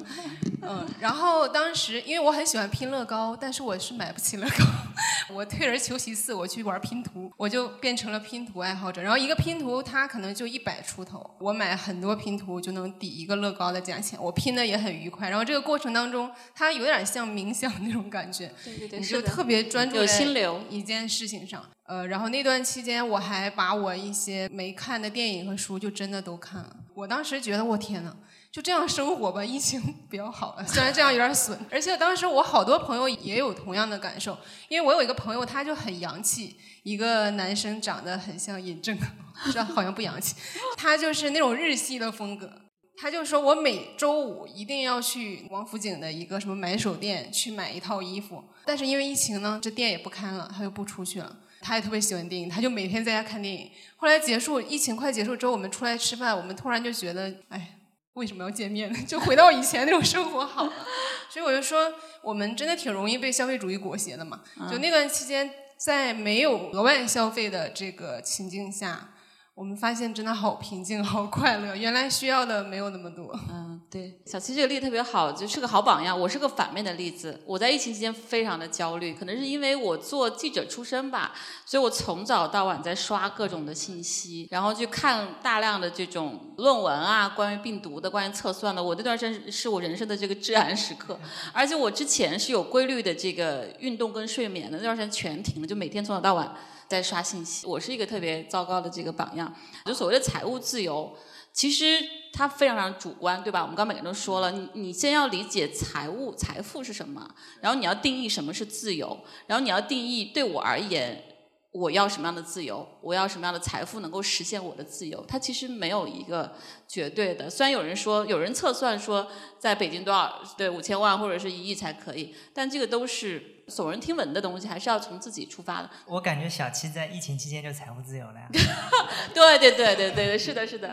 嗯，然后当时因为我很喜欢拼乐高，但是我是买不起乐高。(laughs) 我退而求其次，我去玩拼图，我就变成了拼图爱好者。然后一个拼图它可能就一百出头，我买很多拼图就能抵一个乐高的价钱。我拼的也很愉快。然后这个过程当中，它有点像冥想那种感觉，对对对，你就特别专注在心流一件事情上。呃，然后那段期间，我还把我一些没看的电影和书就真的都看了。我当时觉得，我天呐，就这样生活吧，疫情 (laughs) 比较好了。虽然这样有点损，而且当时我好多朋友也有同样的感受，因为我有一个朋友，他就很洋气，一个男生长得很像尹正，(laughs) 这好像不洋气，他就是那种日系的风格。他就说我每周五一定要去王府井的一个什么买手店去买一套衣服，但是因为疫情呢，这店也不开了，他就不出去了。他也特别喜欢电影，他就每天在家看电影。后来结束，疫情快结束之后，我们出来吃饭，我们突然就觉得，哎，为什么要见面呢？(laughs) 就回到以前那种生活好了。所以我就说，我们真的挺容易被消费主义裹挟的嘛。就那段期间，在没有额外消费的这个情境下，我们发现真的好平静，(laughs) 好快乐。原来需要的没有那么多。嗯，对，小七这个例子特别好，就是个好榜样。我是个反面的例子，我在疫情期间非常的焦虑，可能是因为我做记者出身吧，所以我从早到晚在刷各种的信息，然后去看大量的这种论文啊，关于病毒的，关于测算的。我这段时间是我人生的这个至暗时刻，而且我之前是有规律的这个运动跟睡眠的，那段时间全停了，就每天从早到晚。在刷信息，我是一个特别糟糕的这个榜样。就所谓的财务自由，其实它非常非常主观，对吧？我们刚每个人都说了，你你先要理解财务、财富是什么，然后你要定义什么是自由，然后你要定义对我而言。我要什么样的自由？我要什么样的财富能够实现我的自由？它其实没有一个绝对的。虽然有人说，有人测算说，在北京多少对五千万或者是一亿才可以，但这个都是耸人听闻的东西，还是要从自己出发的。我感觉小七在疫情期间就财务自由了呀。(laughs) 对对对对对，是的，是的。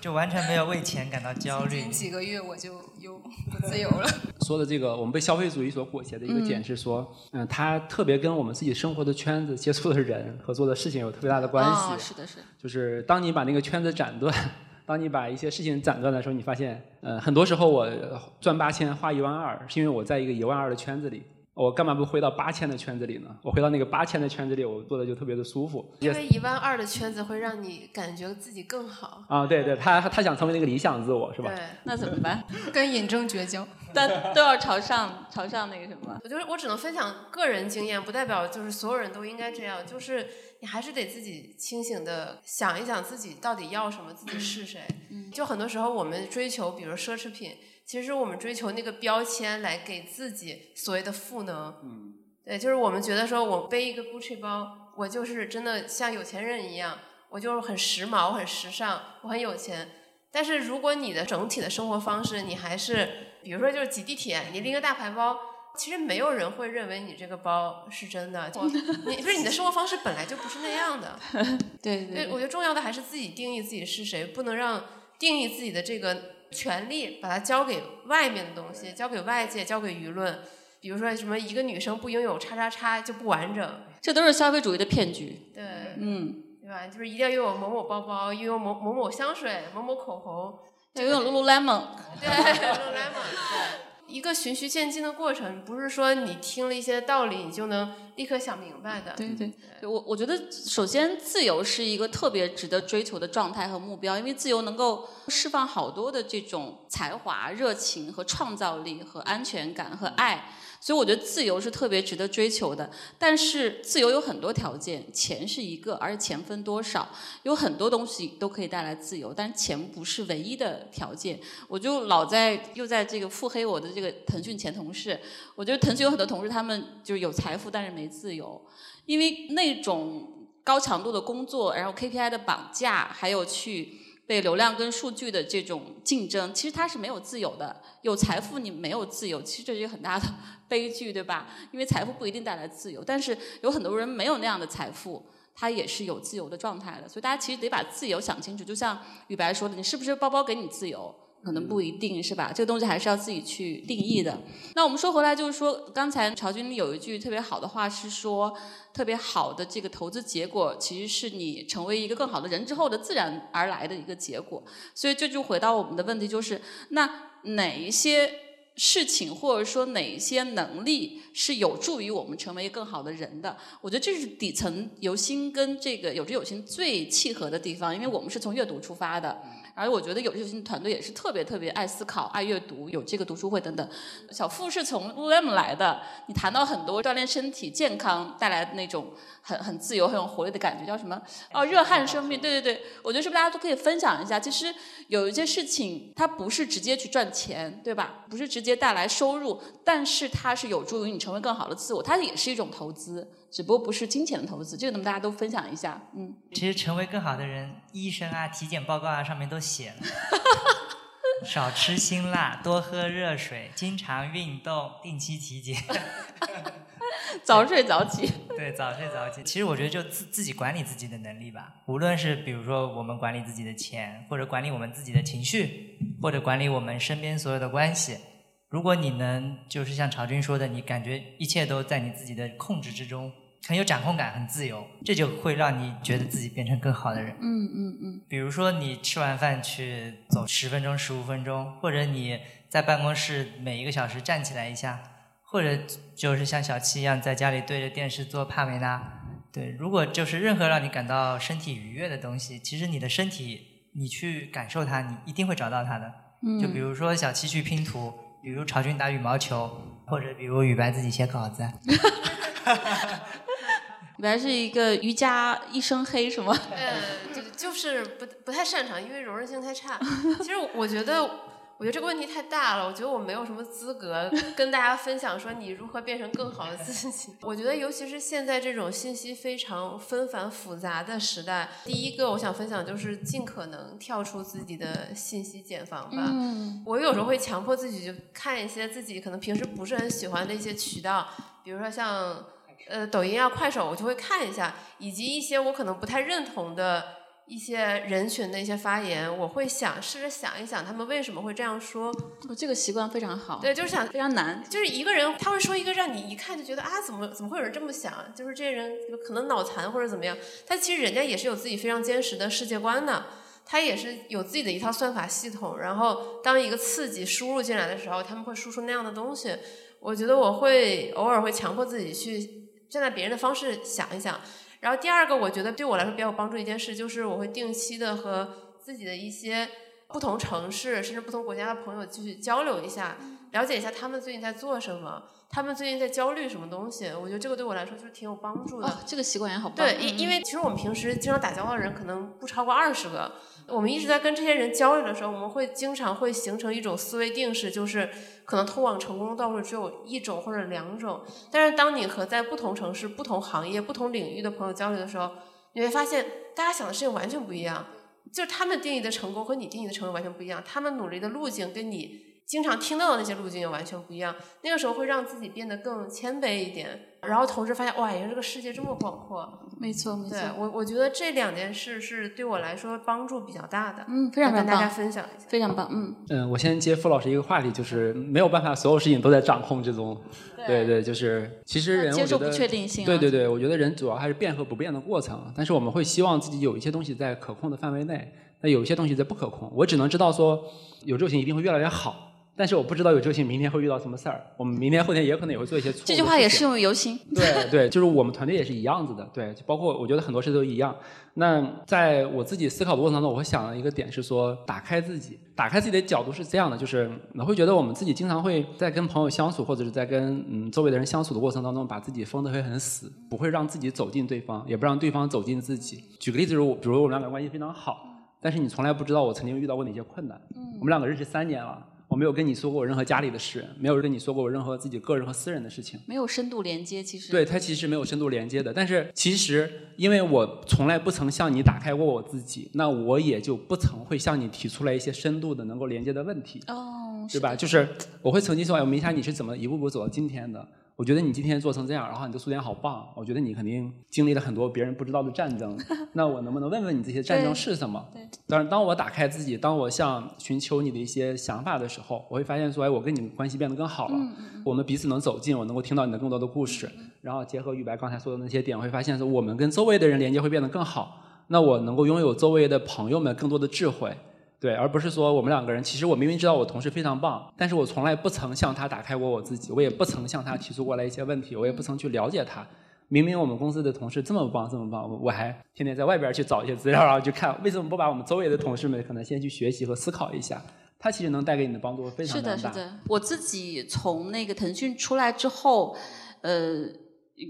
就完全没有为钱感到焦虑。几个月我就又不自由了。说的这个，我们被消费主义所裹挟的一个点是说，嗯，它特别跟我们自己生活的圈子、接触的人。和做的事情有特别大的关系，是的，是。(laughs) 就是当你把那个圈子斩断，当你把一些事情斩断的时候，你发现，呃，很多时候我赚八千花一万二，是因为我在一个一万二的圈子里。我干嘛不回到八千的圈子里呢？我回到那个八千的圈子里，我做的就特别的舒服。因为一万二的圈子会让你感觉自己更好。啊，对对，他他想成为那个理想自我，是吧？对，那怎么办？(laughs) 跟尹正绝交，(laughs) 但都要朝上朝上那个什么。我就是我只能分享个人经验，不代表就是所有人都应该这样。就是你还是得自己清醒的想一想自己到底要什么，自己是谁。嗯，就很多时候我们追求，比如奢侈品，其实我们追求那个标签来给自己所谓的赋能。嗯。对，就是我们觉得说，我背一个 Gucci 包，我就是真的像有钱人一样，我就是很时髦、很时尚，我很有钱。但是如果你的整体的生活方式，你还是，比如说就是挤地铁，你拎个大牌包，其实没有人会认为你这个包是真的。(laughs) 你不是你的生活方式本来就不是那样的。(laughs) 对对。我觉得重要的还是自己定义自己是谁，不能让定义自己的这个权利把它交给外面的东西，交给外界，交给舆论。比如说什么一个女生不拥有叉叉叉就不完整，这都是消费主义的骗局。对，嗯，对吧？就是一定要拥有某某包包，拥有某某某香水，某某口红，要拥有 Lululemon。对，(laughs) Lululemon。一个循序渐进的过程，不是说你听了一些道理，你就能立刻想明白的。对对，我我觉得首先自由是一个特别值得追求的状态和目标，因为自由能够释放好多的这种才华、热情和创造力和安全感和爱。所以我觉得自由是特别值得追求的，但是自由有很多条件，钱是一个，而且钱分多少，有很多东西都可以带来自由，但钱不是唯一的条件。我就老在又在这个腹黑我的这个腾讯前同事，我觉得腾讯有很多同事他们就是有财富，但是没自由，因为那种高强度的工作，然后 KPI 的绑架，还有去。被流量跟数据的这种竞争，其实它是没有自由的。有财富你没有自由，其实这是一个很大的 (laughs) 悲剧，对吧？因为财富不一定带来自由，但是有很多人没有那样的财富，他也是有自由的状态的。所以大家其实得把自由想清楚。就像羽白说的，你是不是包包给你自由？可能不一定是吧，这个东西还是要自己去定义的。那我们说回来，就是说，刚才曹军有一句特别好的话是说，特别好的这个投资结果，其实是你成为一个更好的人之后的自然而来的一个结果。所以这就回到我们的问题，就是那哪一些事情或者说哪一些能力是有助于我们成为一个更好的人的？我觉得这是底层由心跟这个有知有行最契合的地方，因为我们是从阅读出发的。而我觉得有些团队也是特别特别爱思考、爱阅读，有这个读书会等等。小付是从 UM 来的，你谈到很多锻炼身体健康带来的那种很很自由、很有活力的感觉，叫什么？哦，热汗生命。对对对，我觉得是不是大家都可以分享一下？其实有一些事情，它不是直接去赚钱，对吧？不是直接带来收入，但是它是有助于你成为更好的自我，它也是一种投资。只不过不是金钱的投资，这个能大家都分享一下，嗯。其实成为更好的人，医生啊、体检报告啊上面都写了，(laughs) 少吃辛辣，多喝热水，经常运动，定期体检，(laughs) 早睡早起。对，早睡早起。其实我觉得就自自己管理自己的能力吧，无论是比如说我们管理自己的钱，或者管理我们自己的情绪，或者管理我们身边所有的关系。如果你能就是像曹军说的，你感觉一切都在你自己的控制之中，很有掌控感，很自由，这就会让你觉得自己变成更好的人。嗯嗯嗯，比如说你吃完饭去走十分钟、十五分钟，或者你在办公室每一个小时站起来一下，或者就是像小七一样在家里对着电视做帕梅拉。对，如果就是任何让你感到身体愉悦的东西，其实你的身体你去感受它，你一定会找到它的。嗯就比如说小七去拼图，比如朝军打羽毛球，或者比如雨白自己写稿子。雨白是一个瑜伽一身黑是吗？呃，就就是不不太擅长，因为柔韧性太差。其实我觉得，我觉得这个问题太大了，我觉得我没有什么资格 (laughs) 跟大家分享说你如何变成更好的自己。(laughs) 我觉得，尤其是现在这种信息非常纷繁复杂的时代，第一个我想分享就是尽可能跳出自己的信息茧房吧。嗯我有时候会强迫自己就看一些自己可能平时不是很喜欢的一些渠道，比如说像呃抖音啊、快手，我就会看一下，以及一些我可能不太认同的一些人群的一些发言，我会想试着想一想他们为什么会这样说。我这个习惯非常好，对，就是想非常难。就是一个人他会说一个让你一看就觉得啊，怎么怎么会有人这么想？就是这些人可能脑残或者怎么样，但其实人家也是有自己非常坚实的世界观的。他也是有自己的一套算法系统，然后当一个刺激输入进来的时候，他们会输出那样的东西。我觉得我会偶尔会强迫自己去站在别人的方式想一想。然后第二个，我觉得对我来说比较有帮助一件事，就是我会定期的和自己的一些不同城市甚至不同国家的朋友继续交流一下，了解一下他们最近在做什么，他们最近在焦虑什么东西。我觉得这个对我来说就是挺有帮助的。哦，这个习惯也好棒。对，因因为其实我们平时经常打交道的人可能不超过二十个，我们一直在跟这些人交流的时候，我们会经常会形成一种思维定式，就是可能通往成功的道路只有一种或者两种。但是当你和在不同城市、不同行业、不同领域的朋友交流的时候，你会发现大家想的事情完全不一样，就是他们定义的成功和你定义的成功完全不一样，他们努力的路径跟你经常听到的那些路径也完全不一样。那个时候会让自己变得更谦卑一点，然后同时发现哇，原来这个世界这么广阔。没错没错对。我，我觉得这两件事是对我来说帮助比较大的，嗯，非常非常跟大家，分享一下。非常棒。嗯，嗯，我先接付老师一个话题，就是没有办法，所有事情都在掌控之中。对对，就是其实人接受不确定性啊对对对，我觉得人主要还是变和不变的过程，但是我们会希望自己有一些东西在可控的范围内，那有一些东西在不可控。我只能知道说有这个事情一定会越来越好，但是我不知道有这个事情明天会遇到什么事儿，我们明天后天也可能也会做一些错误这句话也适用于游行。对 (laughs) 对，就是我们团队也是一样子的，对，就包括我觉得很多事都一样。那在我自己思考的过程当中，我会想的一个点是说，打开自己，打开自己的角度是这样的，就是我会觉得我们自己经常会在跟朋友相处，或者是在跟嗯周围的人相处的过程当中，把自己封得会很死，不会让自己走进对方，也不让对方走进自己。举个例子，如比如我们两个关系非常好，但是你从来不知道我曾经遇到过哪些困难。我们两个认识三年了。我没有跟你说过我任何家里的事，没有跟你说过我任何自己个人和私人的事情。没有深度连接，其实对，它其实没有深度连接的。但是其实，因为我从来不曾向你打开过我自己，那我也就不曾会向你提出来一些深度的能够连接的问题，哦，对吧？就是我会曾经说，哎，明霞你是怎么一步步走到今天的？我觉得你今天做成这样，然后你的素点好棒，我觉得你肯定经历了很多别人不知道的战争。(laughs) 那我能不能问问你这些战争是什么？对。当然，当我打开自己，当我向寻求你的一些想法的时候，我会发现说，哎，我跟你们关系变得更好了，我们彼此能走近，我能够听到你的更多的故事，然后结合雨白刚才说的那些点，我会发现说，我们跟周围的人连接会变得更好。那我能够拥有周围的朋友们更多的智慧。对，而不是说我们两个人，其实我明明知道我同事非常棒，但是我从来不曾向他打开过我自己，我也不曾向他提出过来一些问题，我也不曾去了解他。明明我们公司的同事这么棒，这么棒，我我还天天在外边去找一些资料，然后去看，为什么不把我们周围的同事们可能先去学习和思考一下？他其实能带给你的帮助非常大是的，大。是的。我自己从那个腾讯出来之后，呃。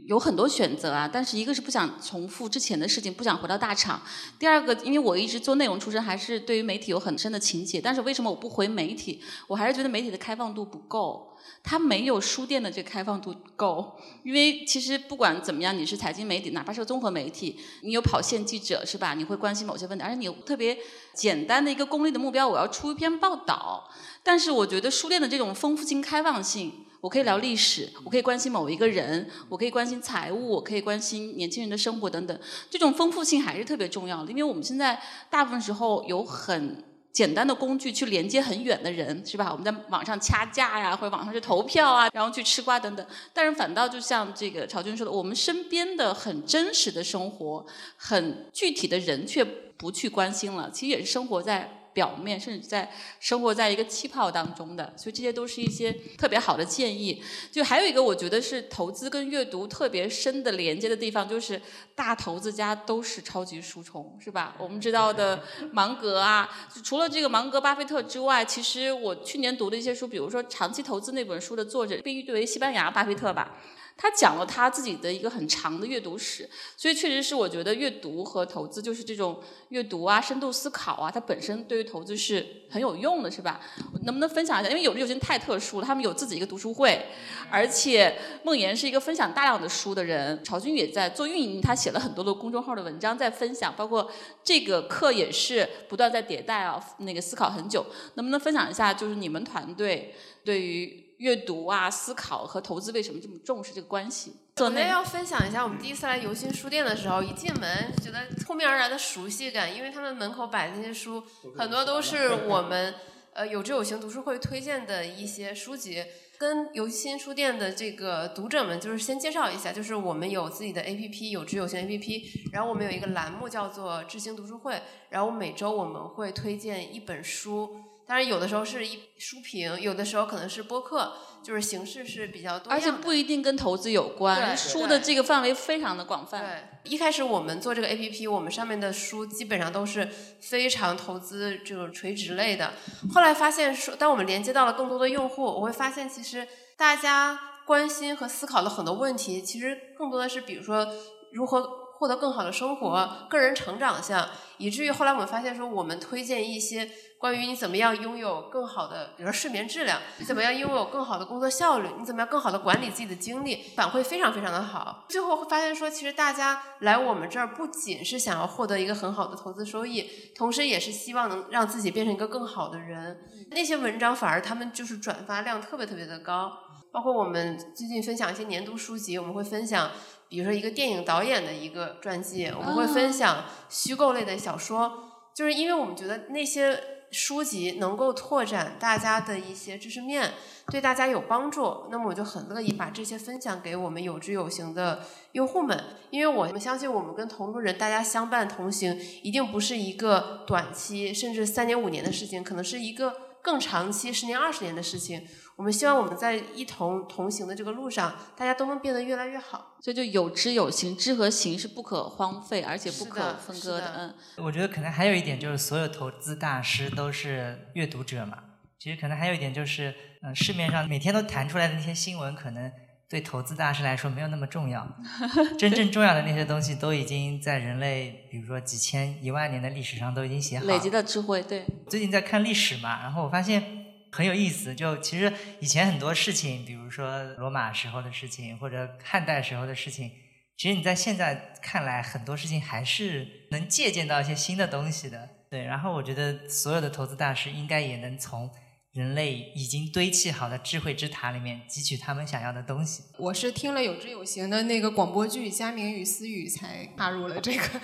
有很多选择啊，但是一个是不想重复之前的事情，不想回到大厂。第二个，因为我一直做内容出身，还是对于媒体有很深的情结。但是为什么我不回媒体？我还是觉得媒体的开放度不够，它没有书店的这开放度够。因为其实不管怎么样，你是财经媒体，哪怕是个综合媒体，你有跑线记者是吧？你会关心某些问题，而且你有特别简单的一个功利的目标，我要出一篇报道。但是我觉得书店的这种丰富性、开放性。我可以聊历史，我可以关心某一个人，我可以关心财务，我可以关心年轻人的生活等等。这种丰富性还是特别重要的，因为我们现在大部分时候有很简单的工具去连接很远的人，是吧？我们在网上掐架呀，或者网上去投票啊，然后去吃瓜等等。但是反倒就像这个曹军说的，我们身边的很真实的生活，很具体的人却不去关心了。其实也是生活在。表面甚至在生活在一个气泡当中的，所以这些都是一些特别好的建议。就还有一个，我觉得是投资跟阅读特别深的连接的地方，就是大投资家都是超级书虫，是吧？我们知道的 (laughs) 芒格啊，除了这个芒格、巴菲特之外，其实我去年读的一些书，比如说《长期投资》那本书的作者被誉为西班牙巴菲特吧。他讲了他自己的一个很长的阅读史，所以确实是我觉得阅读和投资就是这种阅读啊、深度思考啊，它本身对于投资是很有用的，是吧？能不能分享一下？因为有的有些人太特殊了，他们有自己一个读书会，而且梦妍是一个分享大量的书的人，曹军也在做运营，他写了很多的公众号的文章在分享，包括这个课也是不断在迭代啊，那个思考很久，能不能分享一下？就是你们团队对于。阅读啊，思考和投资为什么这么重视这个关系？我呢要分享一下，我们第一次来游心书店的时候，一进门就觉得扑面而来的熟悉感，因为他们门口摆的那些书，很多都是我们呃有知有行读书会推荐的一些书籍。跟游心书店的这个读者们，就是先介绍一下，就是我们有自己的 APP，有知有行 APP，然后我们有一个栏目叫做知行读书会，然后每周我们会推荐一本书。当然，有的时候是一书评，有的时候可能是播客，就是形式是比较多而且不一定跟投资有关，书的这个范围非常的广泛。对，一开始我们做这个 APP，我们上面的书基本上都是非常投资这种垂直类的。后来发现说，当我们连接到了更多的用户，我会发现其实大家关心和思考的很多问题，其实更多的是比如说如何获得更好的生活、个人成长项，以至于后来我们发现说，我们推荐一些。关于你怎么样拥有更好的，比如说睡眠质量，你怎么样拥有更好的工作效率，你怎么样更好的管理自己的精力，反馈非常非常的好。最后会发现说，其实大家来我们这儿不仅是想要获得一个很好的投资收益，同时也是希望能让自己变成一个更好的人。那些文章反而他们就是转发量特别特别的高。包括我们最近分享一些年度书籍，我们会分享，比如说一个电影导演的一个传记，我们会分享虚构类的小说，就是因为我们觉得那些。书籍能够拓展大家的一些知识面，对大家有帮助，那么我就很乐意把这些分享给我们有知有行的用户们，因为我们相信我们跟同路人大家相伴同行，一定不是一个短期甚至三年五年的事情，可能是一个更长期十年二十年的事情。我们希望我们在一同同行的这个路上，大家都能变得越来越好。所以就有知有行，知和行是不可荒废，而且不可分割的。嗯，我觉得可能还有一点就是，所有投资大师都是阅读者嘛。其实可能还有一点就是，嗯，市面上每天都弹出来的那些新闻，可能对投资大师来说没有那么重要。(laughs) 真正重要的那些东西，都已经在人类，比如说几千、一万年的历史上都已经写好。累积的智慧，对。最近在看历史嘛，然后我发现。很有意思，就其实以前很多事情，比如说罗马时候的事情，或者汉代时候的事情，其实你在现在看来，很多事情还是能借鉴到一些新的东西的。对，然后我觉得所有的投资大师应该也能从人类已经堆砌好的智慧之塔里面汲取他们想要的东西。我是听了有知有行的那个广播剧《佳明与思雨》才踏入了这个。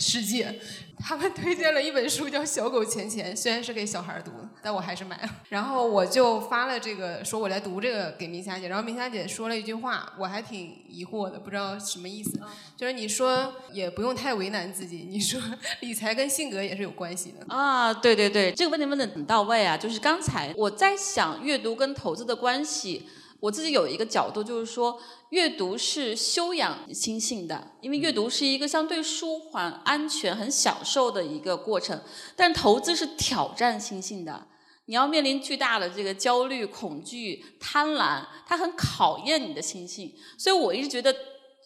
世界，他们推荐了一本书叫《小狗钱钱》，虽然是给小孩读的，但我还是买了。然后我就发了这个，说我来读这个给明霞姐。然后明霞姐说了一句话，我还挺疑惑的，不知道什么意思。就是你说也不用太为难自己，你说理财跟性格也是有关系的啊。对对对，这个问题问的很到位啊。就是刚才我在想阅读跟投资的关系。我自己有一个角度，就是说，阅读是修养心性的，因为阅读是一个相对舒缓、安全、很享受的一个过程。但投资是挑战心性的，你要面临巨大的这个焦虑、恐惧、贪婪，它很考验你的心性。所以我一直觉得，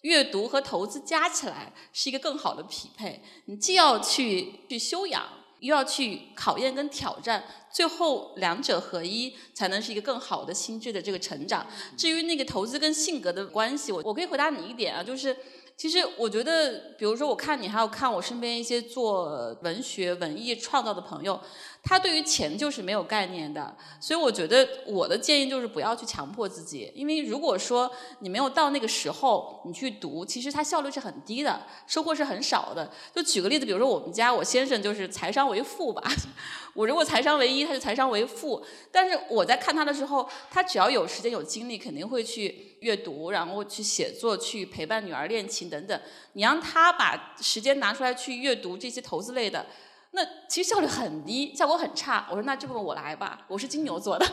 阅读和投资加起来是一个更好的匹配。你既要去去修养，又要去考验跟挑战。最后两者合一，才能是一个更好的心智的这个成长。至于那个投资跟性格的关系，我我可以回答你一点啊，就是。其实我觉得，比如说我看你，还有看我身边一些做文学、文艺创造的朋友，他对于钱就是没有概念的。所以我觉得我的建议就是不要去强迫自己，因为如果说你没有到那个时候，你去读，其实它效率是很低的，收获是很少的。就举个例子，比如说我们家我先生就是财商为负吧，(laughs) 我如果财商为一，他就财商为负。但是我在看他的时候，他只要有时间有精力，肯定会去阅读，然后去写作，去陪伴女儿练琴等等。你让他把时间拿出来去阅读这些投资类的，那其实效率很低，效果很差。我说那这部分我来吧，我是金牛座的，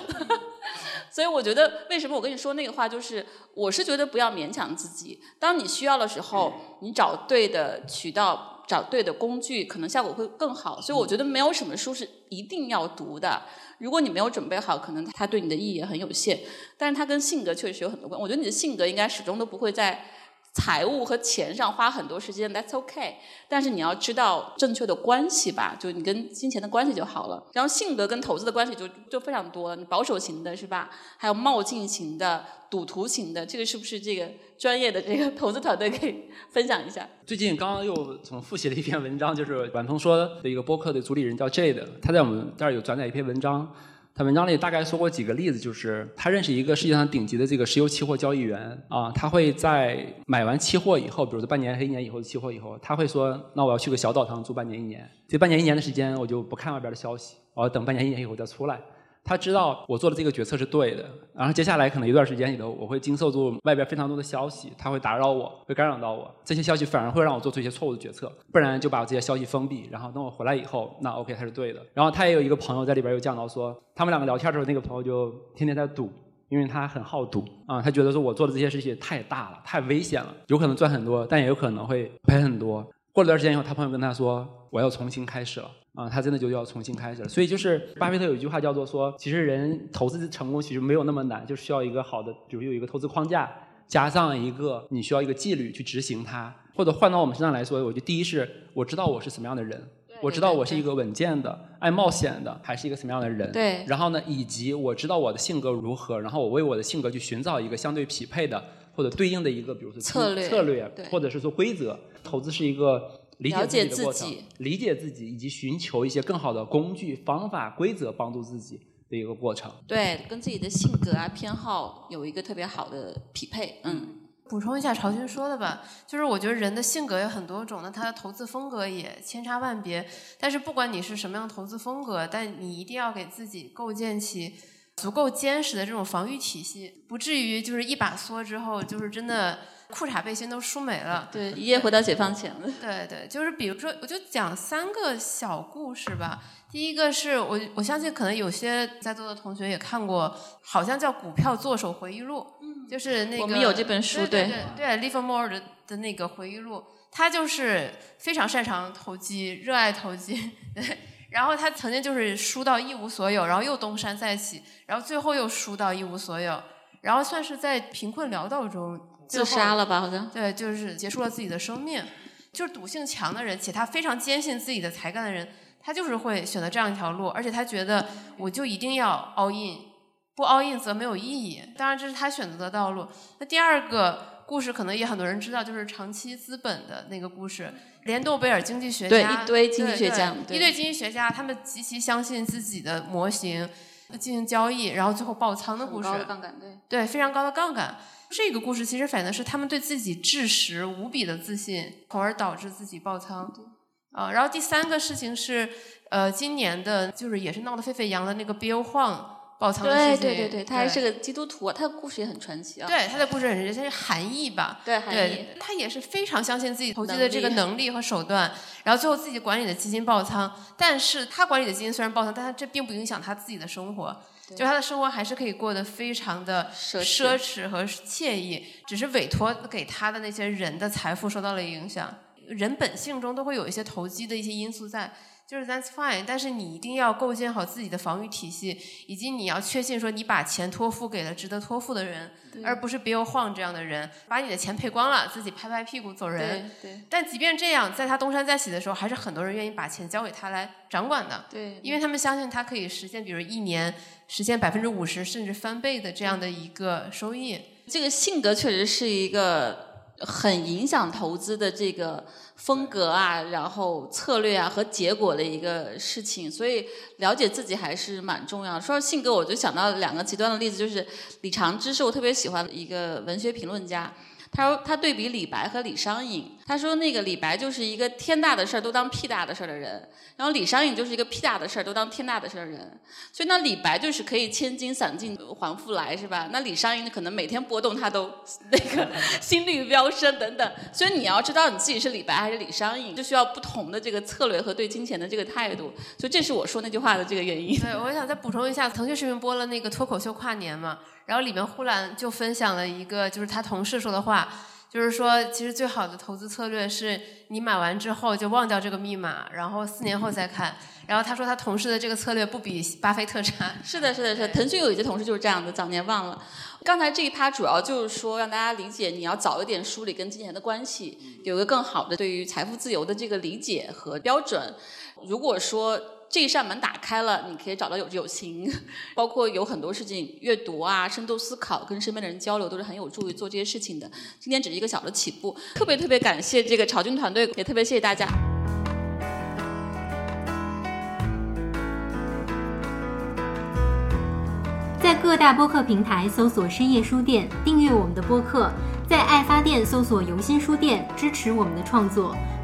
(laughs) 所以我觉得为什么我跟你说那个话，就是我是觉得不要勉强自己。当你需要的时候，你找对的渠道，找对的工具，可能效果会更好。所以我觉得没有什么书是一定要读的。如果你没有准备好，可能它对你的意义也很有限。但是它跟性格确实有很多关。我觉得你的性格应该始终都不会在财务和钱上花很多时间，That's OK。但是你要知道正确的关系吧，就你跟金钱的关系就好了。然后性格跟投资的关系就就非常多，你保守型的是吧？还有冒进型的、赌徒型的，这个是不是这个专业的这个投资团队可以 (laughs) 分享一下？最近刚刚又从复习了一篇文章，就是晚风说的一个播客的主理人叫 Jade，他在我们这儿有转载一篇文章。他文章里大概说过几个例子，就是他认识一个世界上顶级的这个石油期货交易员啊，他会在买完期货以后，比如说半年、一年以后的期货以后，他会说：“那我要去个小岛上住半年、一年，这半年、一年的时间我就不看外边的消息，我要等半年、一年以后再出来。”他知道我做的这个决策是对的，然后接下来可能一段时间里头，我会经受住外边非常多的消息，他会打扰我，会干扰到我。这些消息反而会让我做出一些错误的决策，不然就把这些消息封闭，然后等我回来以后，那 OK 它是对的。然后他也有一个朋友在里边又讲到说，他们两个聊天的时候，那个朋友就天天在赌，因为他很好赌啊，他觉得说我做的这些事情太大了，太危险了，有可能赚很多，但也有可能会赔很多。过了段时间以后，他朋友跟他说，我要重新开始了。啊，他真的就要重新开始了。所以就是巴菲特有一句话叫做说，其实人投资成功其实没有那么难，就需要一个好的，比如有一个投资框架，加上一个你需要一个纪律去执行它。或者换到我们身上来说，我觉得第一是我知道我是什么样的人，我知道我是一个稳健的、爱冒险的，还是一个什么样的人。对。然后呢，以及我知道我的性格如何，然后我为我的性格去寻找一个相对匹配的或者对应的一个，比如说策略，策略，或者是说规则。投资是一个。理解自己的过程，理解自己以及寻求一些更好的工具、方法、规则帮助自己的一个过程。对，跟自己的性格啊、偏好有一个特别好的匹配。嗯，补充一下朝军说的吧，就是我觉得人的性格有很多种，那他的投资风格也千差万别。但是不管你是什么样投资风格，但你一定要给自己构建起足够坚实的这种防御体系，不至于就是一把梭之后就是真的。裤衩背心都输没了，(laughs) 对，一夜回到解放前了。(laughs) 对对，就是比如说，我就讲三个小故事吧。第一个是我我相信可能有些在座的同学也看过，好像叫《股票作手回忆录》，嗯，就是那个我们有这本书，对对对，Livermore 的的那个回忆录，他就是非常擅长投机，热爱投机，(laughs) 对。然后他曾经就是输到一无所有，然后又东山再起，然后最后又输到一无所有，然后算是在贫困潦倒中。自杀了吧？好像对，就是结束了自己的生命。就是赌性强的人，且他非常坚信自己的才干的人，他就是会选择这样一条路，而且他觉得我就一定要 all in，不 all in 则没有意义。当然，这是他选择的道路。那第二个故事可能也很多人知道，就是长期资本的那个故事，连诺贝尔经济学家，一堆经济学家，一堆经济学家，他们极其相信自己的模型进行交易，然后最后爆仓的故事，对，对，非常高的杠杆。这个故事其实反映的是他们对自己知识无比的自信，从而导致自己爆仓。啊，然后第三个事情是，呃，今年的就是也是闹得沸沸扬扬的那个 Bill Huang。爆仓的事情，对对对对，他还是个基督徒，他的故事也很传奇啊。对，他的故事很传奇，他是韩裔吧？对，韩裔。他也是非常相信自己投机的这个能力和手段，然后最后自己管理的基金爆仓。但是他管理的基金虽然爆仓，但他这并不影响他自己的生活，就他的生活还是可以过得非常的奢侈和惬意。只是委托给他的那些人的财富受到了影响。人本性中都会有一些投机的一些因素在。就是 that's fine，但是你一定要构建好自己的防御体系，以及你要确信说你把钱托付给了值得托付的人，而不是 Bill Huang 这样的人，把你的钱赔光了，自己拍拍屁股走人。对对但即便这样，在他东山再起的时候，还是很多人愿意把钱交给他来掌管的，对，因为他们相信他可以实现，比如一年实现百分之五十甚至翻倍的这样的一个收益。这个性格确实是一个很影响投资的这个风格啊，然后策略啊和结果的一个事情，所以了解自己还是蛮重要。说到性格，我就想到两个极端的例子，就是李长之是我特别喜欢的一个文学评论家。他说他对比李白和李商隐，他说那个李白就是一个天大的事儿都当屁大的事儿的人，然后李商隐就是一个屁大的事儿都当天大的事儿的人。所以那李白就是可以千金散尽还复来，是吧？那李商隐可能每天波动他都那个 (laughs) 心率飙升等等。所以你要知道你自己是李白还是李商隐，就需要不同的这个策略和对金钱的这个态度。所以这是我说那句话的这个原因。对，我想再补充一下，腾讯视频播了那个脱口秀跨年嘛，然后里面呼兰就分享了一个就是他同事说的话，就是说其实最好的投资策略是你买完之后就忘掉这个密码，然后四年后再看。然后他说他同事的这个策略不比巴菲特差。是的，是的，是的。腾讯有一些同事就是这样的，早年忘了。刚才这一趴主要就是说让大家理解，你要早一点梳理跟金钱的关系，有一个更好的对于财富自由的这个理解和标准。如果说这一扇门打开了，你可以找到有志有行，(laughs) 包括有很多事情，阅读啊、深度思考、跟身边的人交流，都是很有助于做这些事情的。今天只是一个小的起步，特别特别感谢这个潮军团队，也特别谢谢大家。在各大播客平台搜索“深夜书店”，订阅我们的播客；在爱发电搜索“游心书店”，支持我们的创作。